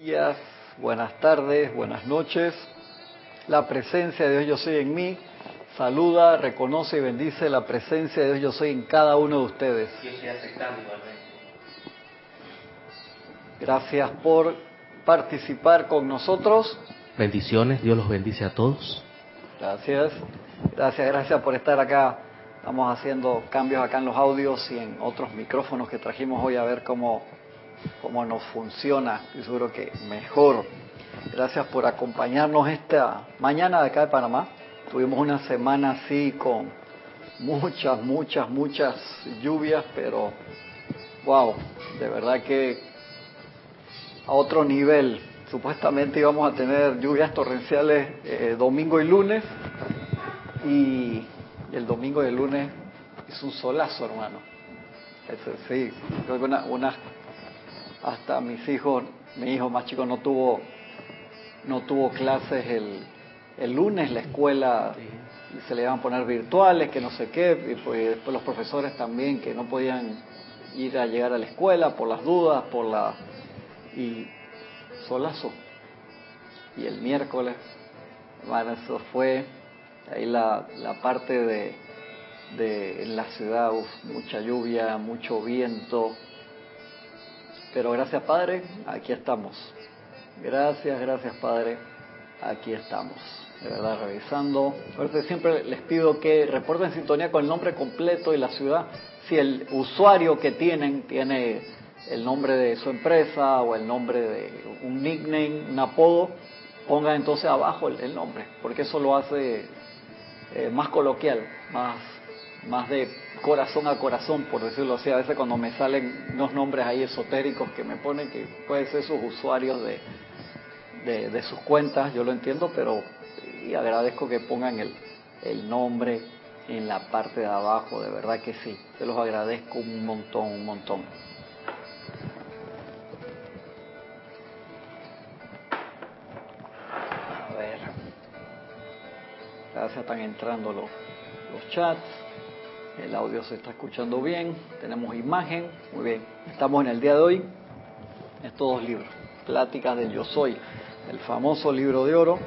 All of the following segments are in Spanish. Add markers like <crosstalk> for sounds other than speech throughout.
días, buenas tardes, buenas noches. La presencia de Dios yo soy en mí. Saluda, reconoce y bendice la presencia de Dios yo soy en cada uno de ustedes. Yo estoy aceptando igualmente. Gracias por participar con nosotros. Bendiciones, Dios los bendice a todos. Gracias, gracias, gracias por estar acá. Estamos haciendo cambios acá en los audios y en otros micrófonos que trajimos hoy a ver cómo, cómo nos funciona. Estoy seguro que mejor. Gracias por acompañarnos esta mañana de acá de Panamá. Tuvimos una semana así con muchas, muchas, muchas lluvias, pero wow, de verdad que a otro nivel. Supuestamente íbamos a tener lluvias torrenciales eh, domingo y lunes y el domingo y el lunes es un solazo, hermano. Eso, sí, creo que una, una, hasta mis hijos, mi hijo más chico no tuvo no tuvo clases el, el lunes, la escuela se le iban a poner virtuales, que no sé qué, y pues después los profesores también que no podían ir a llegar a la escuela por las dudas, por la y solazo. Y el miércoles, bueno, eso fue ahí la, la parte de, de en la ciudad, uf, mucha lluvia, mucho viento. Pero gracias Padre, aquí estamos. Gracias, gracias Padre, aquí estamos. De verdad, revisando. Ahorita siempre les pido que reporten sintonía con el nombre completo y la ciudad. Si el usuario que tienen tiene el nombre de su empresa o el nombre de un nickname, un apodo, pongan entonces abajo el, nombre, porque eso lo hace eh, más coloquial, más, más de corazón a corazón, por decirlo así. A veces cuando me salen unos nombres ahí esotéricos que me ponen, que pueden ser sus usuarios de, de, sus cuentas, yo lo entiendo, pero y agradezco que pongan el, el nombre en la parte de abajo, de verdad que sí, se los agradezco un montón, un montón. A ver, ya están entrando los, los chats, el audio se está escuchando bien, tenemos imagen, muy bien, estamos en el día de hoy, estos dos libros, Pláticas del Yo Soy, el famoso libro de oro,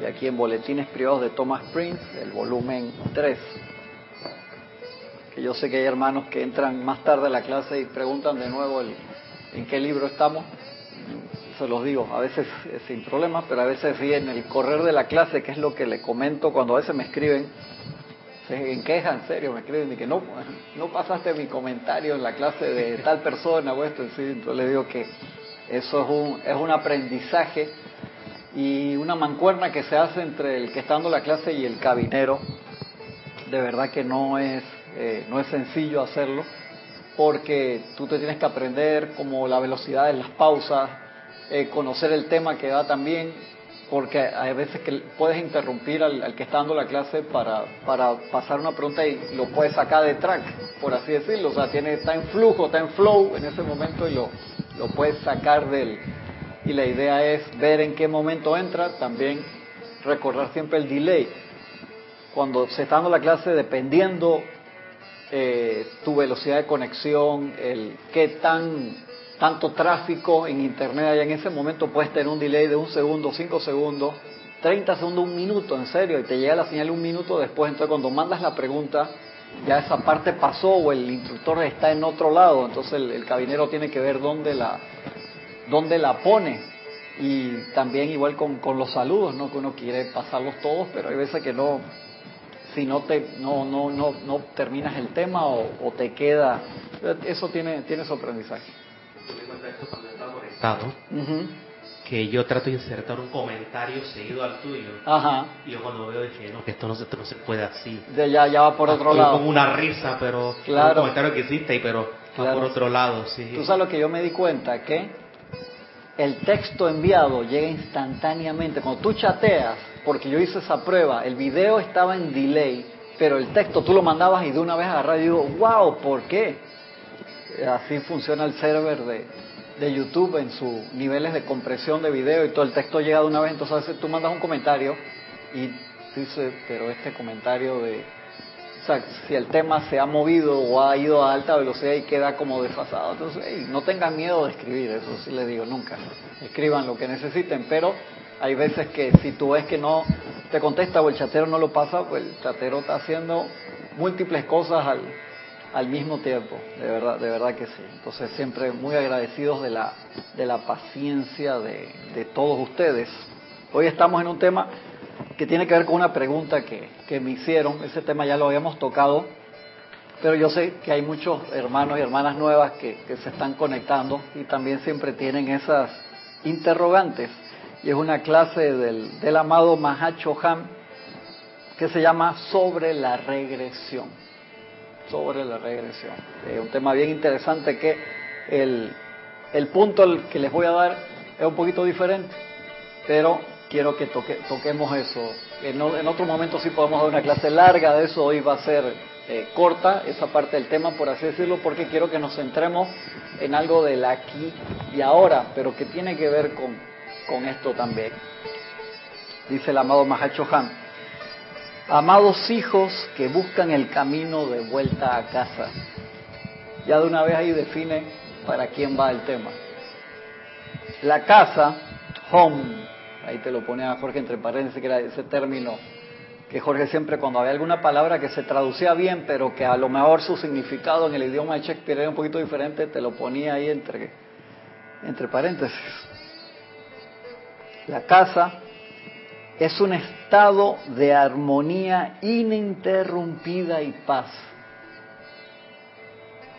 y aquí en Boletines Privados de Thomas Prince, el volumen 3. Que yo sé que hay hermanos que entran más tarde a la clase y preguntan de nuevo el, en qué libro estamos. Se los digo, a veces sin problemas, pero a veces sí en el correr de la clase, que es lo que le comento cuando a veces me escriben, en queja, en serio, me escriben y que no, no pasaste mi comentario en la clase de tal persona o esto, entonces le digo que eso es un, es un aprendizaje y una mancuerna que se hace entre el que está dando la clase y el cabinero. De verdad que no es, eh, no es sencillo hacerlo, porque tú te tienes que aprender como la velocidad de las pausas, eh, conocer el tema que da también, porque hay veces que puedes interrumpir al, al, que está dando la clase para, para pasar una pregunta y lo puedes sacar de track, por así decirlo. O sea, tiene, está en flujo, está en flow en ese momento y lo, lo puedes sacar del, y la idea es ver en qué momento entra, también recordar siempre el delay. Cuando se está dando la clase, dependiendo eh, tu velocidad de conexión, el qué tan tanto tráfico en internet hay en ese momento, puedes tener un delay de un segundo, cinco segundos, 30 segundos, un minuto, en serio, y te llega la señal un minuto después, entonces cuando mandas la pregunta, ya esa parte pasó o el instructor está en otro lado, entonces el, el cabinero tiene que ver dónde la, dónde la pone. Y también igual con, con, los saludos, ¿no? Que uno quiere pasarlos todos, pero hay veces que no, si no te, no, no, no, no terminas el tema o, o te queda, eso tiene, tiene su aprendizaje. Cuando estaba conectado, uh -huh. que yo trato de insertar un comentario seguido al tuyo. Ajá. Y yo cuando veo dije, no, que esto no se, esto no se puede así. De ya, ya va por otro ah, lado. Como una risa, pero claro. un comentario que existe, pero claro. va por otro lado, sí. Tú sabes lo que yo me di cuenta, que el texto enviado llega instantáneamente. Cuando tú chateas, porque yo hice esa prueba, el video estaba en delay, pero el texto tú lo mandabas y de una vez agarraba y digo, wow, ¿por qué? Así funciona el server de, de YouTube en sus niveles de compresión de video y todo el texto llega de una vez, entonces tú mandas un comentario y dices, pero este comentario de sea, si el tema se ha movido o ha ido a alta velocidad y queda como desfasado, entonces no tengan miedo de escribir, eso sí les digo nunca. Escriban lo que necesiten, pero hay veces que si tú ves que no te contesta o el chatero no lo pasa, pues el chatero está haciendo múltiples cosas al, al mismo tiempo, de verdad, de verdad que sí. Entonces siempre muy agradecidos de la, de la paciencia de, de todos ustedes. Hoy estamos en un tema que tiene que ver con una pregunta que, que me hicieron, ese tema ya lo habíamos tocado, pero yo sé que hay muchos hermanos y hermanas nuevas que, que se están conectando y también siempre tienen esas interrogantes. Y es una clase del, del amado Mahacho Han que se llama Sobre la regresión. Sobre la regresión. Es un tema bien interesante que el, el punto que les voy a dar es un poquito diferente, pero quiero que toque, toquemos eso. En, en, otro momento sí podemos dar una clase larga de eso, hoy va a ser eh, corta esa parte del tema, por así decirlo, porque quiero que nos centremos en algo del aquí y ahora, pero que tiene que ver con, con esto también. Dice el amado Mahacho Han, amados hijos que buscan el camino de vuelta a casa. Ya de una vez ahí define para quién va el tema. La casa, home, ahí te lo pone a Jorge entre paréntesis, que era ese término que Jorge siempre cuando había alguna palabra que se traducía bien, pero que a lo mejor su significado en el idioma de Shakespeare era un poquito diferente, te lo ponía ahí entre, entre paréntesis. La casa es un estado de armonía ininterrumpida y paz.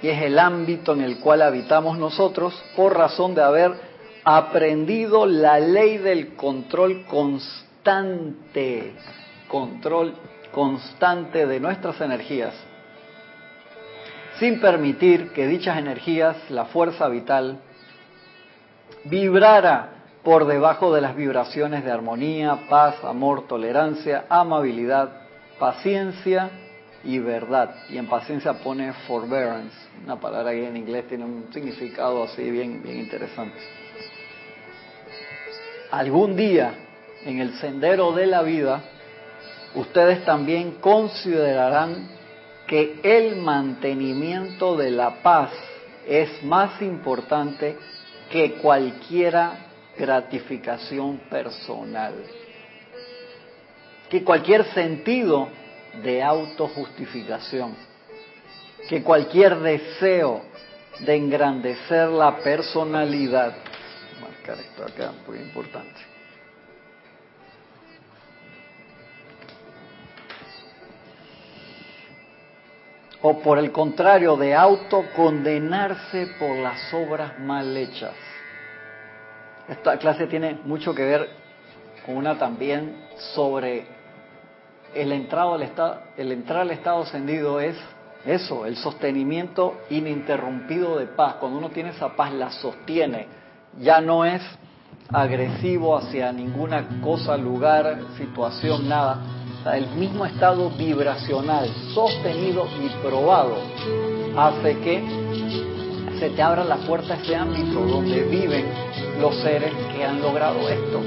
Y es el ámbito en el cual habitamos nosotros por razón de haber aprendido la ley del control constante, control constante de nuestras energías, sin permitir que dichas energías, la fuerza vital, vibrara por debajo de las vibraciones de armonía, paz, amor, tolerancia, amabilidad, paciencia y verdad. Y en paciencia pone forbearance, una palabra que en inglés tiene un significado así bien, bien interesante algún día en el sendero de la vida, ustedes también considerarán que el mantenimiento de la paz es más importante que cualquiera gratificación personal, que cualquier sentido de autojustificación, que cualquier deseo de engrandecer la personalidad esto acá, muy importante. O por el contrario, de autocondenarse por las obras mal hechas. Esta clase tiene mucho que ver con una también sobre el entrado al estado, el entrar al estado ascendido es eso, el sostenimiento ininterrumpido de paz. Cuando uno tiene esa paz, la sostiene ya no es agresivo hacia ninguna cosa, lugar, situación, nada. el mismo estado vibracional, sostenido y probado, hace que se te abra la puerta a ese ámbito donde viven los seres que han logrado esto.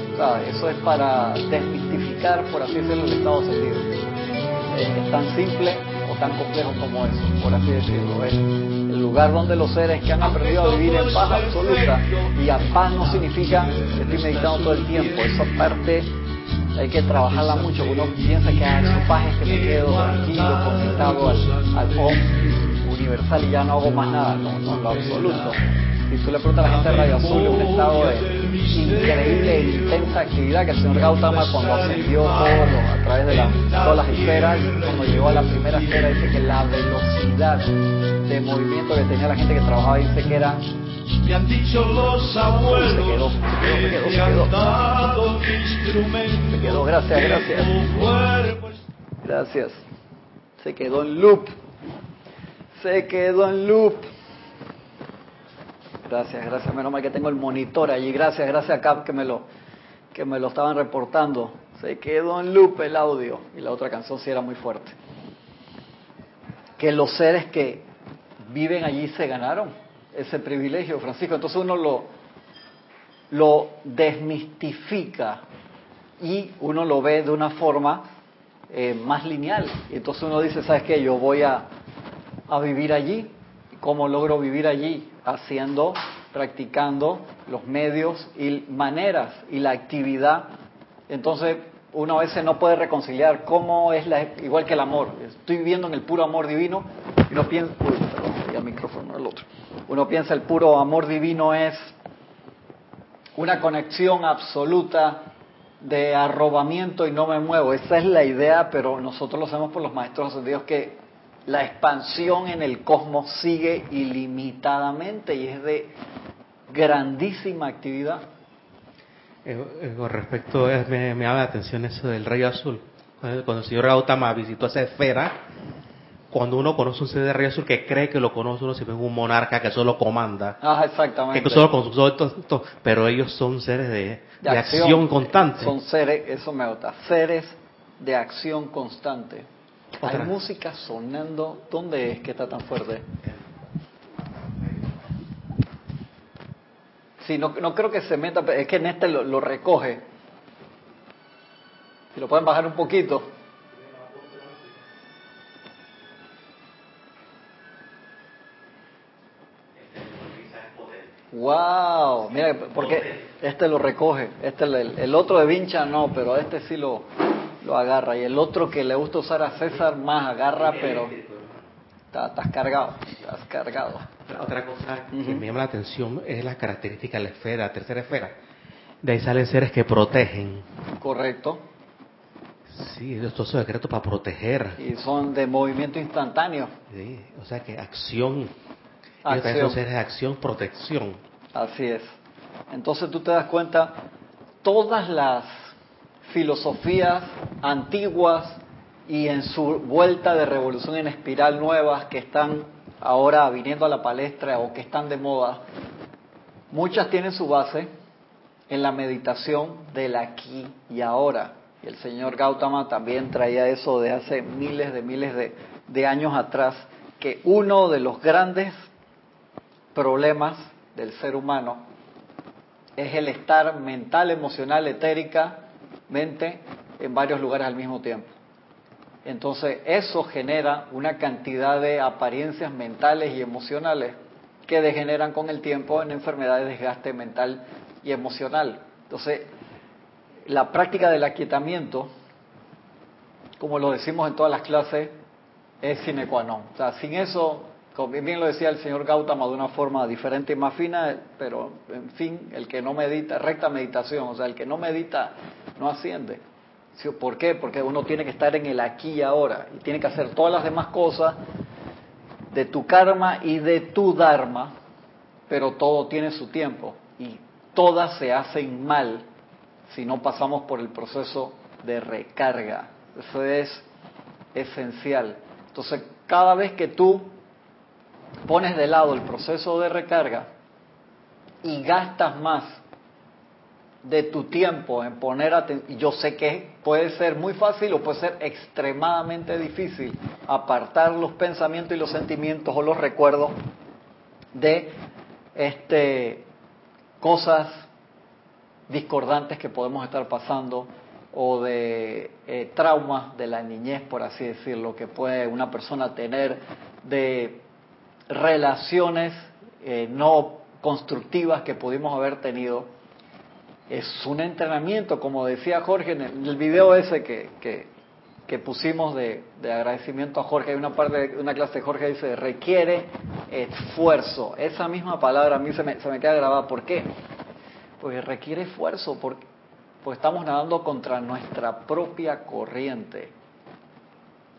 Eso es para desmistificar, por así decirlo, el estado sentido. Es tan simple o tan complejo como eso, por así decirlo. Es el lugar donde los seres que han aprendido a vivir en paz absoluta, y a paz no significa que estoy meditando todo el tiempo, esa parte hay que trabajarla mucho, uno piensa que ah, su paz es que me quedo tranquilo, conectado al, al universal y ya no hago más nada, no, no, lo absoluto. Si tú le preguntas a la gente de Radio Azul, es un estado de increíble e intensa actividad que el señor Gautama cuando ascendió todo a través de todas las esferas, cuando llegó a la primera esfera dice que la velocidad de movimiento que tenía la gente que trabajaba dice que era me han dicho los abuelos se quedó, se quedó, se quedó, se quedó, gracias, gracias. Gracias. Se quedó en loop. Se quedó en loop. Gracias, gracias. Menos mal que tengo el monitor allí. Gracias, gracias a Cap que me lo, que me lo estaban reportando. Se quedó en loop el audio. Y la otra canción sí era muy fuerte. Que los seres que viven allí se ganaron ese privilegio, Francisco. Entonces uno lo, lo desmistifica y uno lo ve de una forma eh, más lineal. Y entonces uno dice, ¿sabes qué? Yo voy a, a vivir allí. ¿Cómo logro vivir allí? Haciendo, practicando los medios y maneras y la actividad. Entonces, uno a veces no puede reconciliar cómo es la, igual que el amor. Estoy viviendo en el puro amor divino y uno piensa, uy, el micrófono otro. Uno piensa el puro amor divino es una conexión absoluta de arrobamiento y no me muevo. Esa es la idea, pero nosotros lo sabemos por los maestros ascendidos que la expansión en el cosmos sigue ilimitadamente y es de grandísima actividad. Eh, eh, con respecto, eh, me, me llama la atención eso del rayo azul. Cuando el señor Gautama visitó esa esfera, cuando uno conoce un ser de rayo azul que cree que lo conoce, uno se ve un monarca que solo comanda. Ah, exactamente. Que solo con pero ellos son seres de, de, acción, constante. Son seres, eso me gusta, seres de acción constante. Hay música sonando. ¿Dónde es que está tan fuerte? Sí, no, no creo que se meta, es que en este lo, lo recoge. Si lo pueden bajar un poquito. Wow, mira, porque este lo recoge, este el, el, otro de Vincha no, pero este sí lo, lo agarra y el otro que le gusta usar a César más agarra, pero estás cargado, estás cargado. Otra cosa que me llama la atención es la característica de la esfera, la tercera esfera. De ahí salen seres que protegen. Correcto. Sí, estos son decretos para proteger. Y son de movimiento instantáneo. Sí, o sea que acción Acción. es acción, protección. Así es. Entonces tú te das cuenta, todas las filosofías antiguas y en su vuelta de revolución en espiral nuevas que están ahora viniendo a la palestra o que están de moda, muchas tienen su base en la meditación del aquí y ahora. Y el señor Gautama también traía eso de hace miles de miles de, de años atrás, que uno de los grandes problemas del ser humano es el estar mental, emocional, en varios lugares al mismo tiempo. Entonces eso genera una cantidad de apariencias mentales y emocionales que degeneran con el tiempo en enfermedades de desgaste mental y emocional. Entonces, la práctica del aquietamiento, como lo decimos en todas las clases, es sine qua non. O sea, sin eso como bien lo decía el señor Gautama de una forma diferente y más fina, pero en fin, el que no medita, recta meditación, o sea, el que no medita no asciende. ¿Por qué? Porque uno tiene que estar en el aquí y ahora y tiene que hacer todas las demás cosas de tu karma y de tu dharma, pero todo tiene su tiempo y todas se hacen mal si no pasamos por el proceso de recarga. Eso es esencial. Entonces, cada vez que tú pones de lado el proceso de recarga y gastas más de tu tiempo en poner atención, yo sé que puede ser muy fácil o puede ser extremadamente difícil apartar los pensamientos y los sentimientos o los recuerdos de este cosas discordantes que podemos estar pasando o de eh, traumas de la niñez, por así decirlo, que puede una persona tener de relaciones eh, no constructivas que pudimos haber tenido. Es un entrenamiento, como decía Jorge en el video ese que, que, pusimos de, agradecimiento a Jorge. Hay una parte de una clase de Jorge dice, requiere esfuerzo. Esa misma palabra a mí se me, se me queda grabada. ¿Por qué? Porque requiere esfuerzo, porque, porque estamos nadando contra nuestra propia corriente.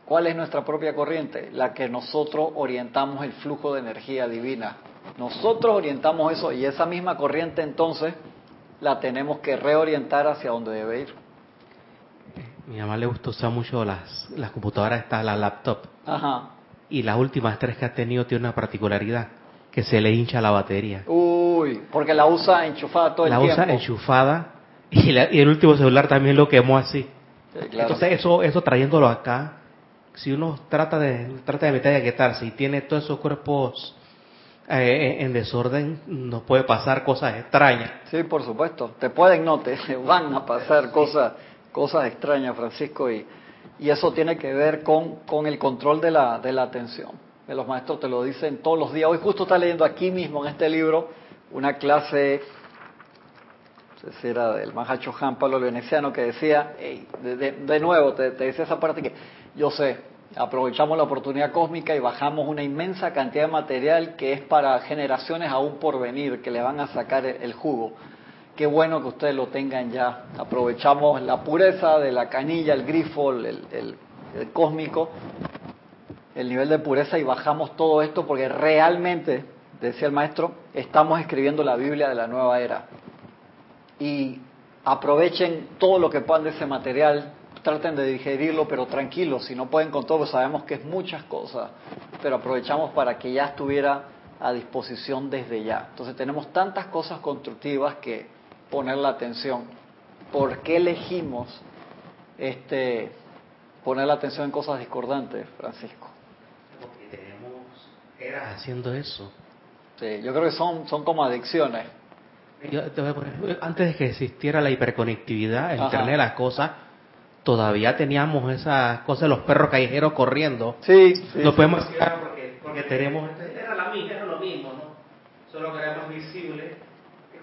¿Cuál es nuestra propia corriente? La que nosotros orientamos el flujo de energía divina. Nosotros orientamos eso y esa misma corriente entonces la tenemos que reorientar hacia donde debe ir. Mi mamá le gusta usar mucho las, las computadoras, está la laptop. Ajá. Y las últimas tres que ha tenido tiene una particularidad, que se le hincha la batería. Uy, porque la usa enchufada todo el tiempo. La usa enchufada y, y, el último celular también lo quemó así. Entonces eso, eso trayéndolo acá, si uno trata de trata de meter y quitarse y tiene todos esos cuerpos eh, en desorden, nos puede pasar cosas extrañas. Sí, por supuesto. Te pueden, no, te <laughs> van a pasar cosas cosas extrañas, Francisco. Y Y eso tiene que ver con, con el control de la, de la atención. Los maestros te lo dicen todos los días. Hoy justo está leyendo aquí mismo en este libro una clase, no sé si era del Mahacho Juan Pablo Veneciano, que decía, de, nuevo, te, te decía esa parte que yo sé, aprovechamos la oportunidad cósmica y bajamos una inmensa cantidad de material que es para generaciones aún por venir, que le van a sacar el jugo. Qué bueno que ustedes lo tengan ya. Aprovechamos la pureza de la canilla, el grifo, el, cósmico, el nivel de pureza y bajamos todo esto porque realmente, decía el maestro, estamos escribiendo la Biblia de la nueva era. Y aprovechen todo lo que puedan de ese material, traten de digerirlo, pero tranquilos, si no pueden con todo, sabemos que es muchas cosas, pero aprovechamos para que ya estuviera a disposición desde ya. Entonces tenemos tantas cosas constructivas que poner la atención. ¿Por qué elegimos este poner la atención en cosas discordantes, Francisco? Porque tenemos eras haciendo eso. Sí, yo creo que son, son como adicciones. antes de que existiera la hiperconectividad, el Internet de las cosas, todavía teníamos esas cosas de los perros callejeros corriendo. Sí, sí. No podemos decir porque, porque tenemos, era, la misma, era lo mismo, ¿no? Solo que era más visible,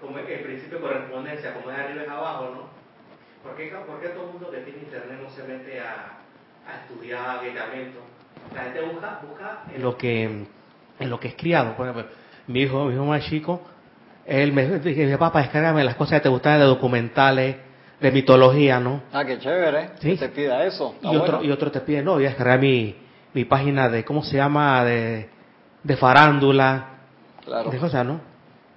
como el principio de correspondencia, como es arriba es abajo, ¿no? ¿Por qué, ¿Por qué, todo el mundo que tiene internet no se mete a, a estudiar medicamentos? La gente busca, busca en lo que en lo que es criado. Por ejemplo, mi hijo, mi hijo más chico, él me dice, papá, descárgame las cosas que te gustan de documentales, de mitología, ¿no? Ah, qué chévere. ¿Sí? Te pida eso. y, otro, y otro te pide, no, voy a descargar mi, mi página de, ¿cómo se llama? De, de farándula. Claro. De cosas, ¿no?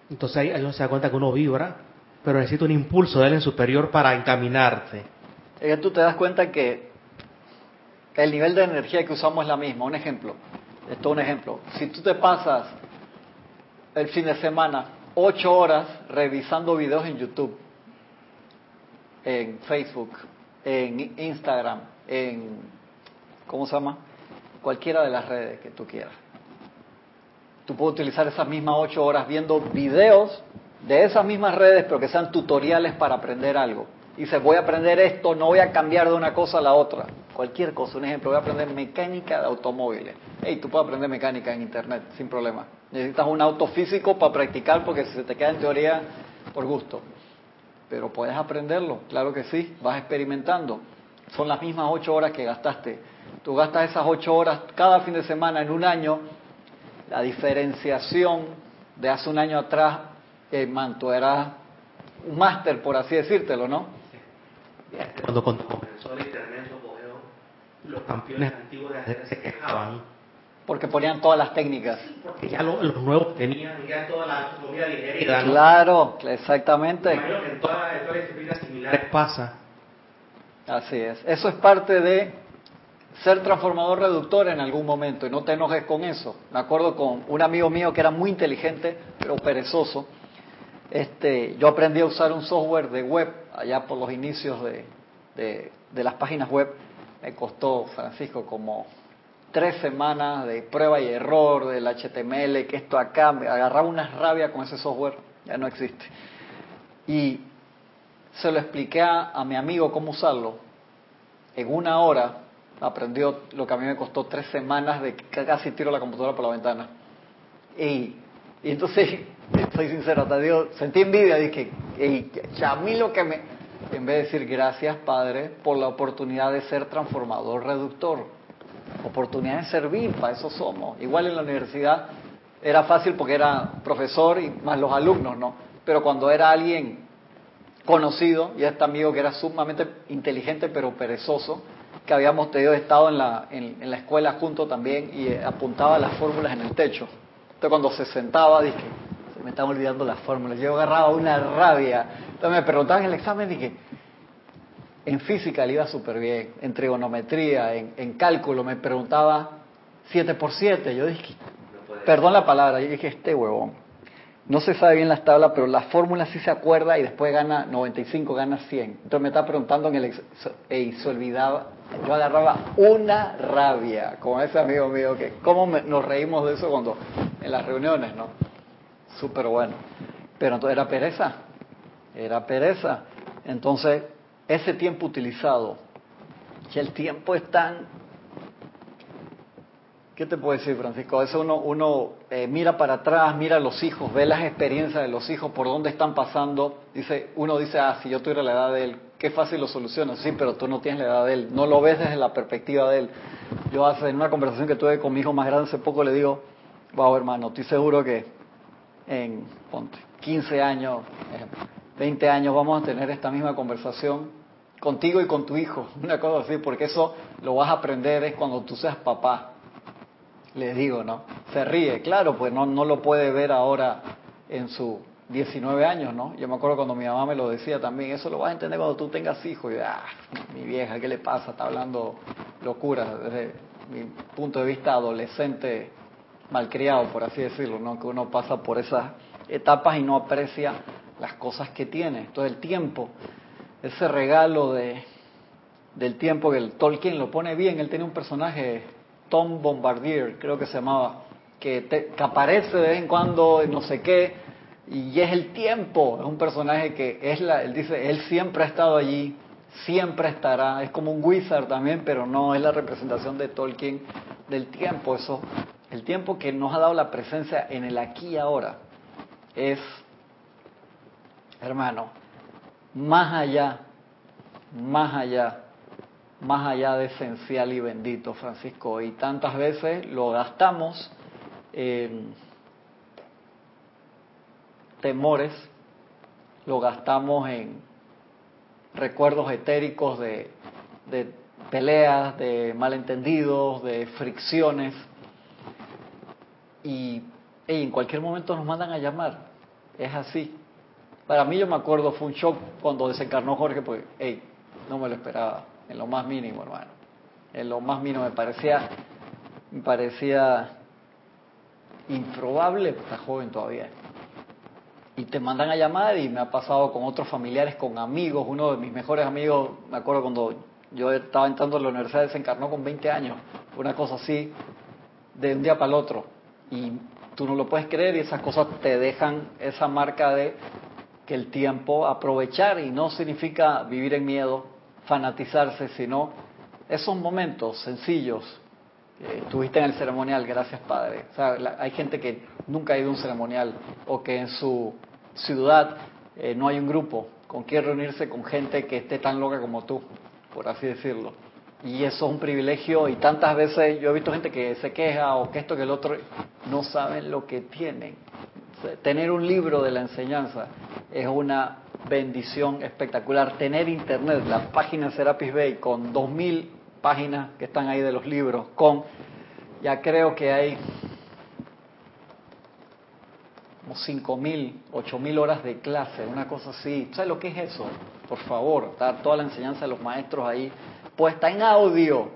Entonces ahí, uno se da cuenta que uno vibra, pero necesita un impulso de él en superior para encaminarte. Es que tú te das cuenta que el nivel de energía que usamos es la misma. Un ejemplo, esto es un ejemplo. Si tú te pasas el fin de semana ocho horas revisando videos en YouTube, en Facebook, en Instagram, en, ¿cómo se llama? Cualquiera de las redes que tú quieras. Tú puedes utilizar esas mismas ocho horas viendo videos de esas mismas redes, pero que sean tutoriales para aprender algo. Dices, voy a aprender esto, no voy a cambiar de una cosa a la otra. Cualquier cosa, un ejemplo, voy a aprender mecánica de automóviles. Hey, tú puedes aprender mecánica en internet, sin problema. Necesitas un auto físico para practicar porque se te queda en teoría por gusto pero puedes aprenderlo, claro que sí, vas experimentando. Son las mismas ocho horas que gastaste. Tú gastas esas ocho horas cada fin de semana en un año. La diferenciación de hace un año atrás, eh, manto, era un máster, por así decírtelo, ¿no? Cuando, comenzó el Internet, los campeones antiguos de ajedrez se quejaban porque ponían todas las técnicas. Porque ya los, nuevos tenían ya toda la comida digerida. Claro, exactamente. Imagino que en todas las disciplinas similares pasa. Así es. Eso es parte de ser transformador reductor en algún momento y no te enojes con eso. Me acuerdo con un amigo mío que era muy inteligente, pero perezoso. Este, yo aprendí a usar un software de web allá por los inicios de, de, de las páginas web. Me costó, Francisco, como tres semanas de prueba y error del HTML, que esto acá, me agarraba una rabia con ese software, ya no existe. Y se lo expliqué a, mi amigo cómo usarlo. En una hora aprendió lo que a mí me costó tres semanas de que casi tiro la computadora por la ventana. Y, entonces, <laughs> soy sincero, hasta Dios, sentí envidia, dije, y a mí lo que me, en vez de decir gracias Padre por la oportunidad de ser transformador, reductor, oportunidad de servir, para eso somos. Igual en la universidad era fácil porque era profesor y más los alumnos, ¿no? Pero cuando era alguien conocido, y este amigo que era sumamente inteligente pero perezoso, que habíamos tenido estado en la, en, la escuela junto también y apuntaba las fórmulas en el techo. Entonces cuando se sentaba dije, se me están olvidando las fórmulas. Yo agarraba una rabia. Entonces me preguntaban en el examen, dije, en física le iba súper bien, en trigonometría, en, cálculo, me preguntaba 7 por 7. Yo dije, perdón la palabra, yo dije, este huevón. No se sabe bien las tablas, pero la fórmula sí se acuerda y después gana 95, gana 100. Entonces me estaba preguntando en el y se olvidaba. Yo agarraba una rabia, como ese amigo mío, que cómo nos reímos de eso cuando en las reuniones, ¿no? Súper bueno. Pero entonces era pereza, era pereza. Entonces ese tiempo utilizado que el tiempo es tan ¿Qué te puedo decir, Francisco? A veces uno, uno eh, mira para atrás, mira a los hijos, ve las experiencias de los hijos, por dónde están pasando. Dice, uno dice, ah, si yo tuviera la edad de él, qué fácil lo soluciona. Sí, pero tú no tienes la edad de él, no lo ves desde la perspectiva de él. Yo hace, en una conversación que tuve con mi hijo más grande hace poco, le digo, wow, hermano, estoy seguro que en ponte, 15 años, 20 años vamos a tener esta misma conversación contigo y con tu hijo. <laughs> Una cosa así, porque eso lo vas a aprender es cuando tú seas papá le digo, ¿no? Se ríe, claro, pues no, no lo puede ver ahora en su 19 años, ¿no? Yo me acuerdo cuando mi mamá me lo decía también, eso lo vas a entender cuando tú tengas hijos. Y ah, mi vieja, ¿qué le pasa? Está hablando locura desde mi punto de vista adolescente malcriado, por así decirlo, ¿no? Que uno pasa por esas etapas y no aprecia las cosas que tiene. Entonces el tiempo, ese regalo de del tiempo que el Tolkien lo pone bien, él tiene un personaje Tom Bombardier, creo que se llamaba, que, aparece de vez en cuando, no sé qué, y es el tiempo, es un personaje que es la, él dice, él siempre ha estado allí, siempre estará, es como un wizard también, pero no es la representación de Tolkien del tiempo, eso, el tiempo que nos ha dado la presencia en el aquí y ahora, es, hermano, más allá, más allá más allá de esencial y bendito, Francisco. Y tantas veces lo gastamos en temores, lo gastamos en recuerdos etéricos de, peleas, de malentendidos, de fricciones. Y en cualquier momento nos mandan a llamar. Es así. Para mí yo me acuerdo, fue un shock cuando desencarnó Jorge, pues, hey, no me lo esperaba en lo más mínimo, hermano. En lo más mínimo me parecía, me parecía improbable, está joven todavía. Y te mandan a llamar y me ha pasado con otros familiares, con amigos. Uno de mis mejores amigos, me acuerdo cuando yo estaba entrando a la universidad, desencarnó con 20 años. Una cosa así, de un día para el otro. Y tú no lo puedes creer y esas cosas te dejan esa marca de que el tiempo aprovechar y no significa vivir en miedo, fanatizarse, sino esos momentos sencillos. Eh, estuviste en el ceremonial, gracias Padre. Hay gente que nunca ha ido a un ceremonial o que en su ciudad eh, no hay un grupo con quien reunirse con gente que esté tan loca como tú, por así decirlo. Y eso es un privilegio y tantas veces yo he visto gente que se queja o que esto que el otro no saben lo que tienen. Tener un libro de la enseñanza es una bendición espectacular. Tener internet, la página Serapis Bay con 2.000 páginas que están ahí de los libros, con, ya creo que hay como 5.000, 8.000 horas de clase, una cosa así. ¿Sabes lo que es eso? Por favor, está toda la enseñanza de los maestros ahí puesta en audio.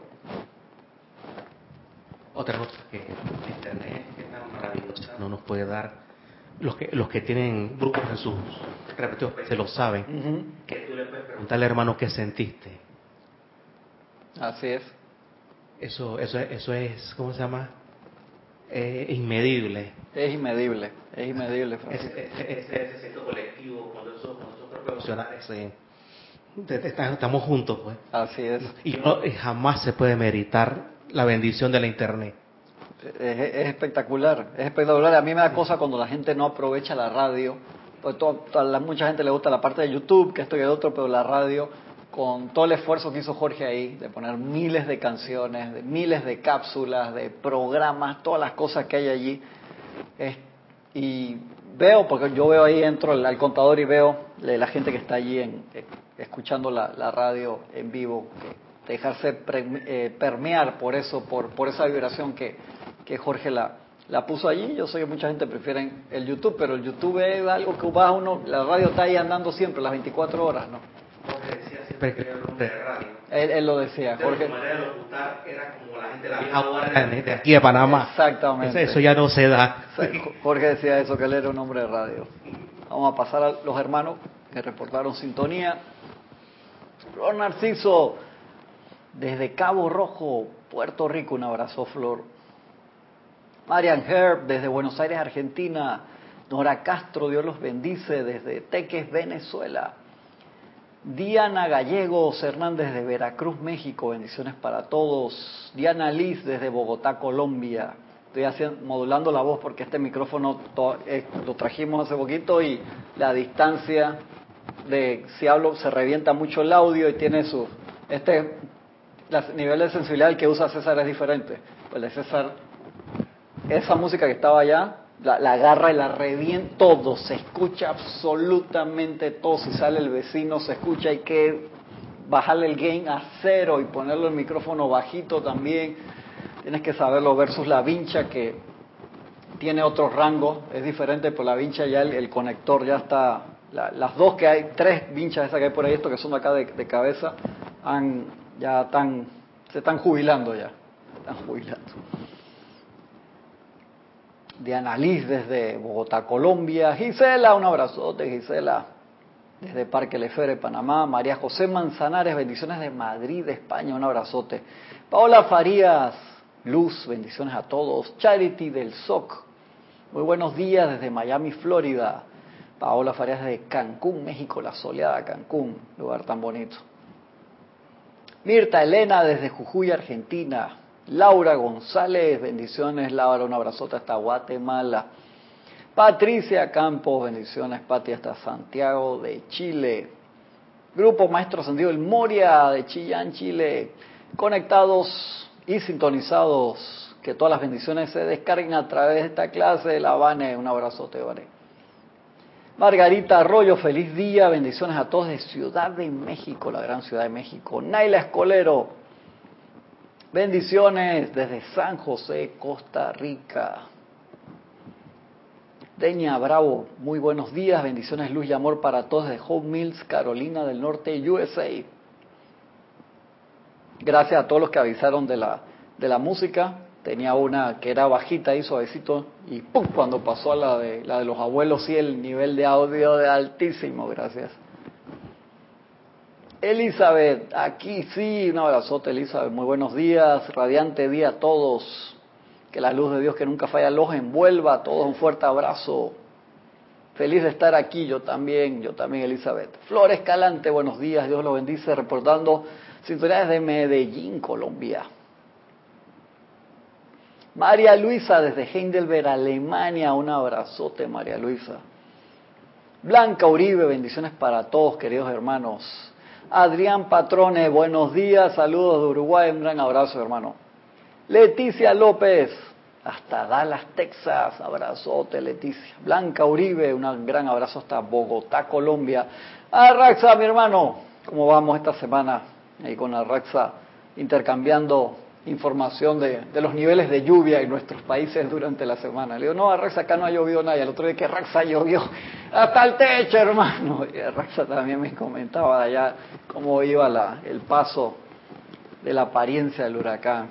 Otra cosa que Internet es tan maravillosa no nos puede dar los que, los que tienen grupos en sus respectivos se lo saben, que tú le puedes preguntarle, hermano, ¿qué sentiste? Así es. Eso, eso, eso es, ¿cómo se llama? Eh, inmedible. Es inmedible, es inmedible. Ese, ese, colectivo, cuando esos, profesionales eh, estamos juntos, pues. Así es. Y, no, y jamás se puede meritar la bendición de la Internet es, espectacular, es espectacular. A mí me da cosa cuando la gente no aprovecha la radio. Pues a mucha gente le gusta la parte de YouTube, que esto y el otro, pero la radio, con todo el esfuerzo que hizo Jorge ahí, de poner miles de canciones, de miles de cápsulas, de programas, todas las cosas que hay allí. y veo, porque yo veo ahí, entro al, contador y veo la gente que está allí en, eh, escuchando la, radio en vivo, dejarse eh, permear por eso, por, por esa vibración que, que Jorge la, la puso allí. Yo sé que mucha gente prefiere el YouTube, pero el YouTube es algo que va uno, la radio está ahí andando siempre, las 24 horas, ¿no? Jorge decía siempre que era el nombre de radio. Él, lo decía. Jorge. Su manera de locutar era como la gente de la vieja guardia de aquí de Panamá. Exactamente. Eso, ya no se da. Jorge decía eso, que él era un hombre de radio. Vamos a pasar a los hermanos que reportaron sintonía. Flor Narciso, desde Cabo Rojo, Puerto Rico, un abrazo, Flor. Marian Herb desde Buenos Aires, Argentina. Nora Castro, Dios los bendice desde Teques, Venezuela. Diana Gallegos Hernández de Veracruz, México, bendiciones para todos. Diana Liz desde Bogotá, Colombia. Estoy haciendo, modulando la voz porque este micrófono eh, lo trajimos hace poquito y la distancia de si hablo se revienta mucho el audio y tiene su este el nivel de sensibilidad que usa César es diferente. Pues de César esa música que estaba allá la, agarra y la revienta todo, se escucha absolutamente todo. Si sale el vecino, se escucha, hay que bajarle el gain a cero y ponerlo el micrófono bajito también. Tienes que saberlo versus la vincha que tiene otro rango, es diferente, por la vincha ya el, conector ya está, las dos que hay, tres vinchas esas que hay por ahí, esto que son acá de, de cabeza, han, ya están, se están jubilando ya, están jubilando de Annalise desde Bogotá, Colombia. Gisela, un abrazote, Gisela, desde Parque Lefere, Panamá. María José Manzanares, bendiciones de Madrid, España, un abrazote. Paola Farías, Luz, bendiciones a todos. Charity del SOC, muy buenos días desde Miami, Florida. Paola Farías de Cancún, México, la soleada Cancún, lugar tan bonito. Mirta Elena desde Jujuy, Argentina. Laura González, bendiciones Laura, un abrazote hasta Guatemala. Patricia Campos, bendiciones Pati hasta Santiago de Chile. Grupo Maestro Ascendido El Moria de Chillán, Chile. Conectados y sintonizados. Que todas las bendiciones se descarguen a través de esta clase de La Habana. Un abrazote, Vane. Margarita Arroyo, feliz día, bendiciones a todos de Ciudad de México, la gran Ciudad de México. Naila Escolero, Bendiciones desde San José, Costa Rica. Deña Bravo, muy buenos días, bendiciones, luz y amor para todos de Hope Mills, Carolina del Norte, USA. Gracias a todos los que avisaron de la, de la música. Tenía una que era bajita y suavecito y ¡pum! cuando pasó a la de, la de los abuelos, sí, el nivel de audio de altísimo, gracias. Elizabeth, aquí sí, un abrazote Elizabeth, muy buenos días, radiante día a todos, que la luz de Dios que nunca falla los envuelva, a todos un fuerte abrazo, feliz de estar aquí, yo también, yo también Elizabeth. Flores Calante, buenos días, Dios lo bendice, reportando sintonías de Medellín, Colombia. María Luisa desde Heidelberg, Alemania, un abrazote María Luisa. Blanca Uribe, bendiciones para todos, queridos hermanos. Adrián Patrone, buenos días, saludos de Uruguay, un gran abrazo hermano. Leticia López, hasta Dallas, Texas, abrazote Leticia. Blanca Uribe, un gran abrazo hasta Bogotá, Colombia. Arraxa, mi hermano, ¿cómo vamos esta semana? Ahí con Arraxa intercambiando información de, los niveles de lluvia en nuestros países durante la semana. Le digo, no, Arraxa, acá no ha llovido nada. El otro día que Arraxa llovió <laughs> hasta el techo, hermano. <laughs> Y Arraxa también me comentaba allá cómo iba la, el paso de la apariencia del huracán.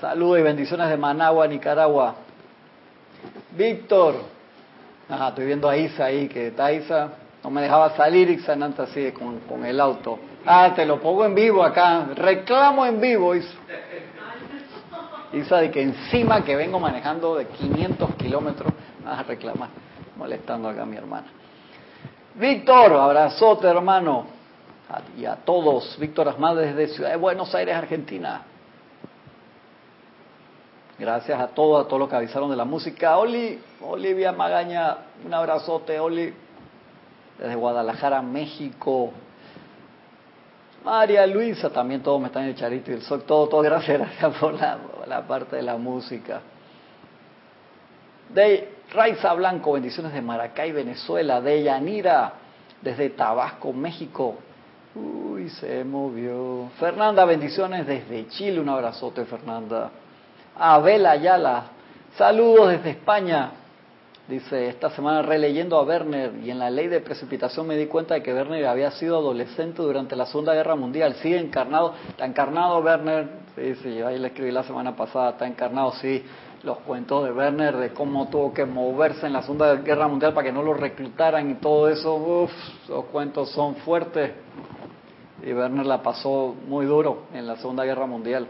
Saludos y bendiciones de Managua, Nicaragua. Víctor. Ajá, estoy viendo a Isa ahí, que está Isa. No me dejaba salir Ixananta así con, con el auto. Ah, te lo pongo en vivo acá. Reclamo en vivo. Isa, Isa de que encima que vengo manejando de 500 kilómetros, vas a reclamar, molestando acá a mi hermana. Víctor, abrazote hermano. Y a todos, Víctor Asmad desde Ciudad de Buenos Aires, Argentina. Gracias a todos, a todos los que avisaron de la música. Oli, Olivia Magaña, un abrazote, Oli. Desde Guadalajara, México. María Luisa, también todos me están en Charito y el Sol, todo, todo, gracias, <laughs> gracias por la, la parte de la música. De Raiza Blanco, bendiciones de Maracay, Venezuela. De Yanira, desde Tabasco, México. Uy, se movió. Fernanda, bendiciones desde Chile, un abrazote, Fernanda. Abel Ayala, saludos desde España. Dice, esta semana releyendo a Werner y en la ley de precipitación me di cuenta de que Werner había sido adolescente durante la Segunda Guerra Mundial. Sigue encarnado, está encarnado Werner, sí, sí, ahí le escribí la semana pasada, está encarnado, sí, los cuentos de Werner, de cómo tuvo que moverse en la Segunda Guerra Mundial para que no lo reclutaran y todo eso, uff, los cuentos son fuertes. Y Werner la pasó muy duro en la Segunda Guerra Mundial.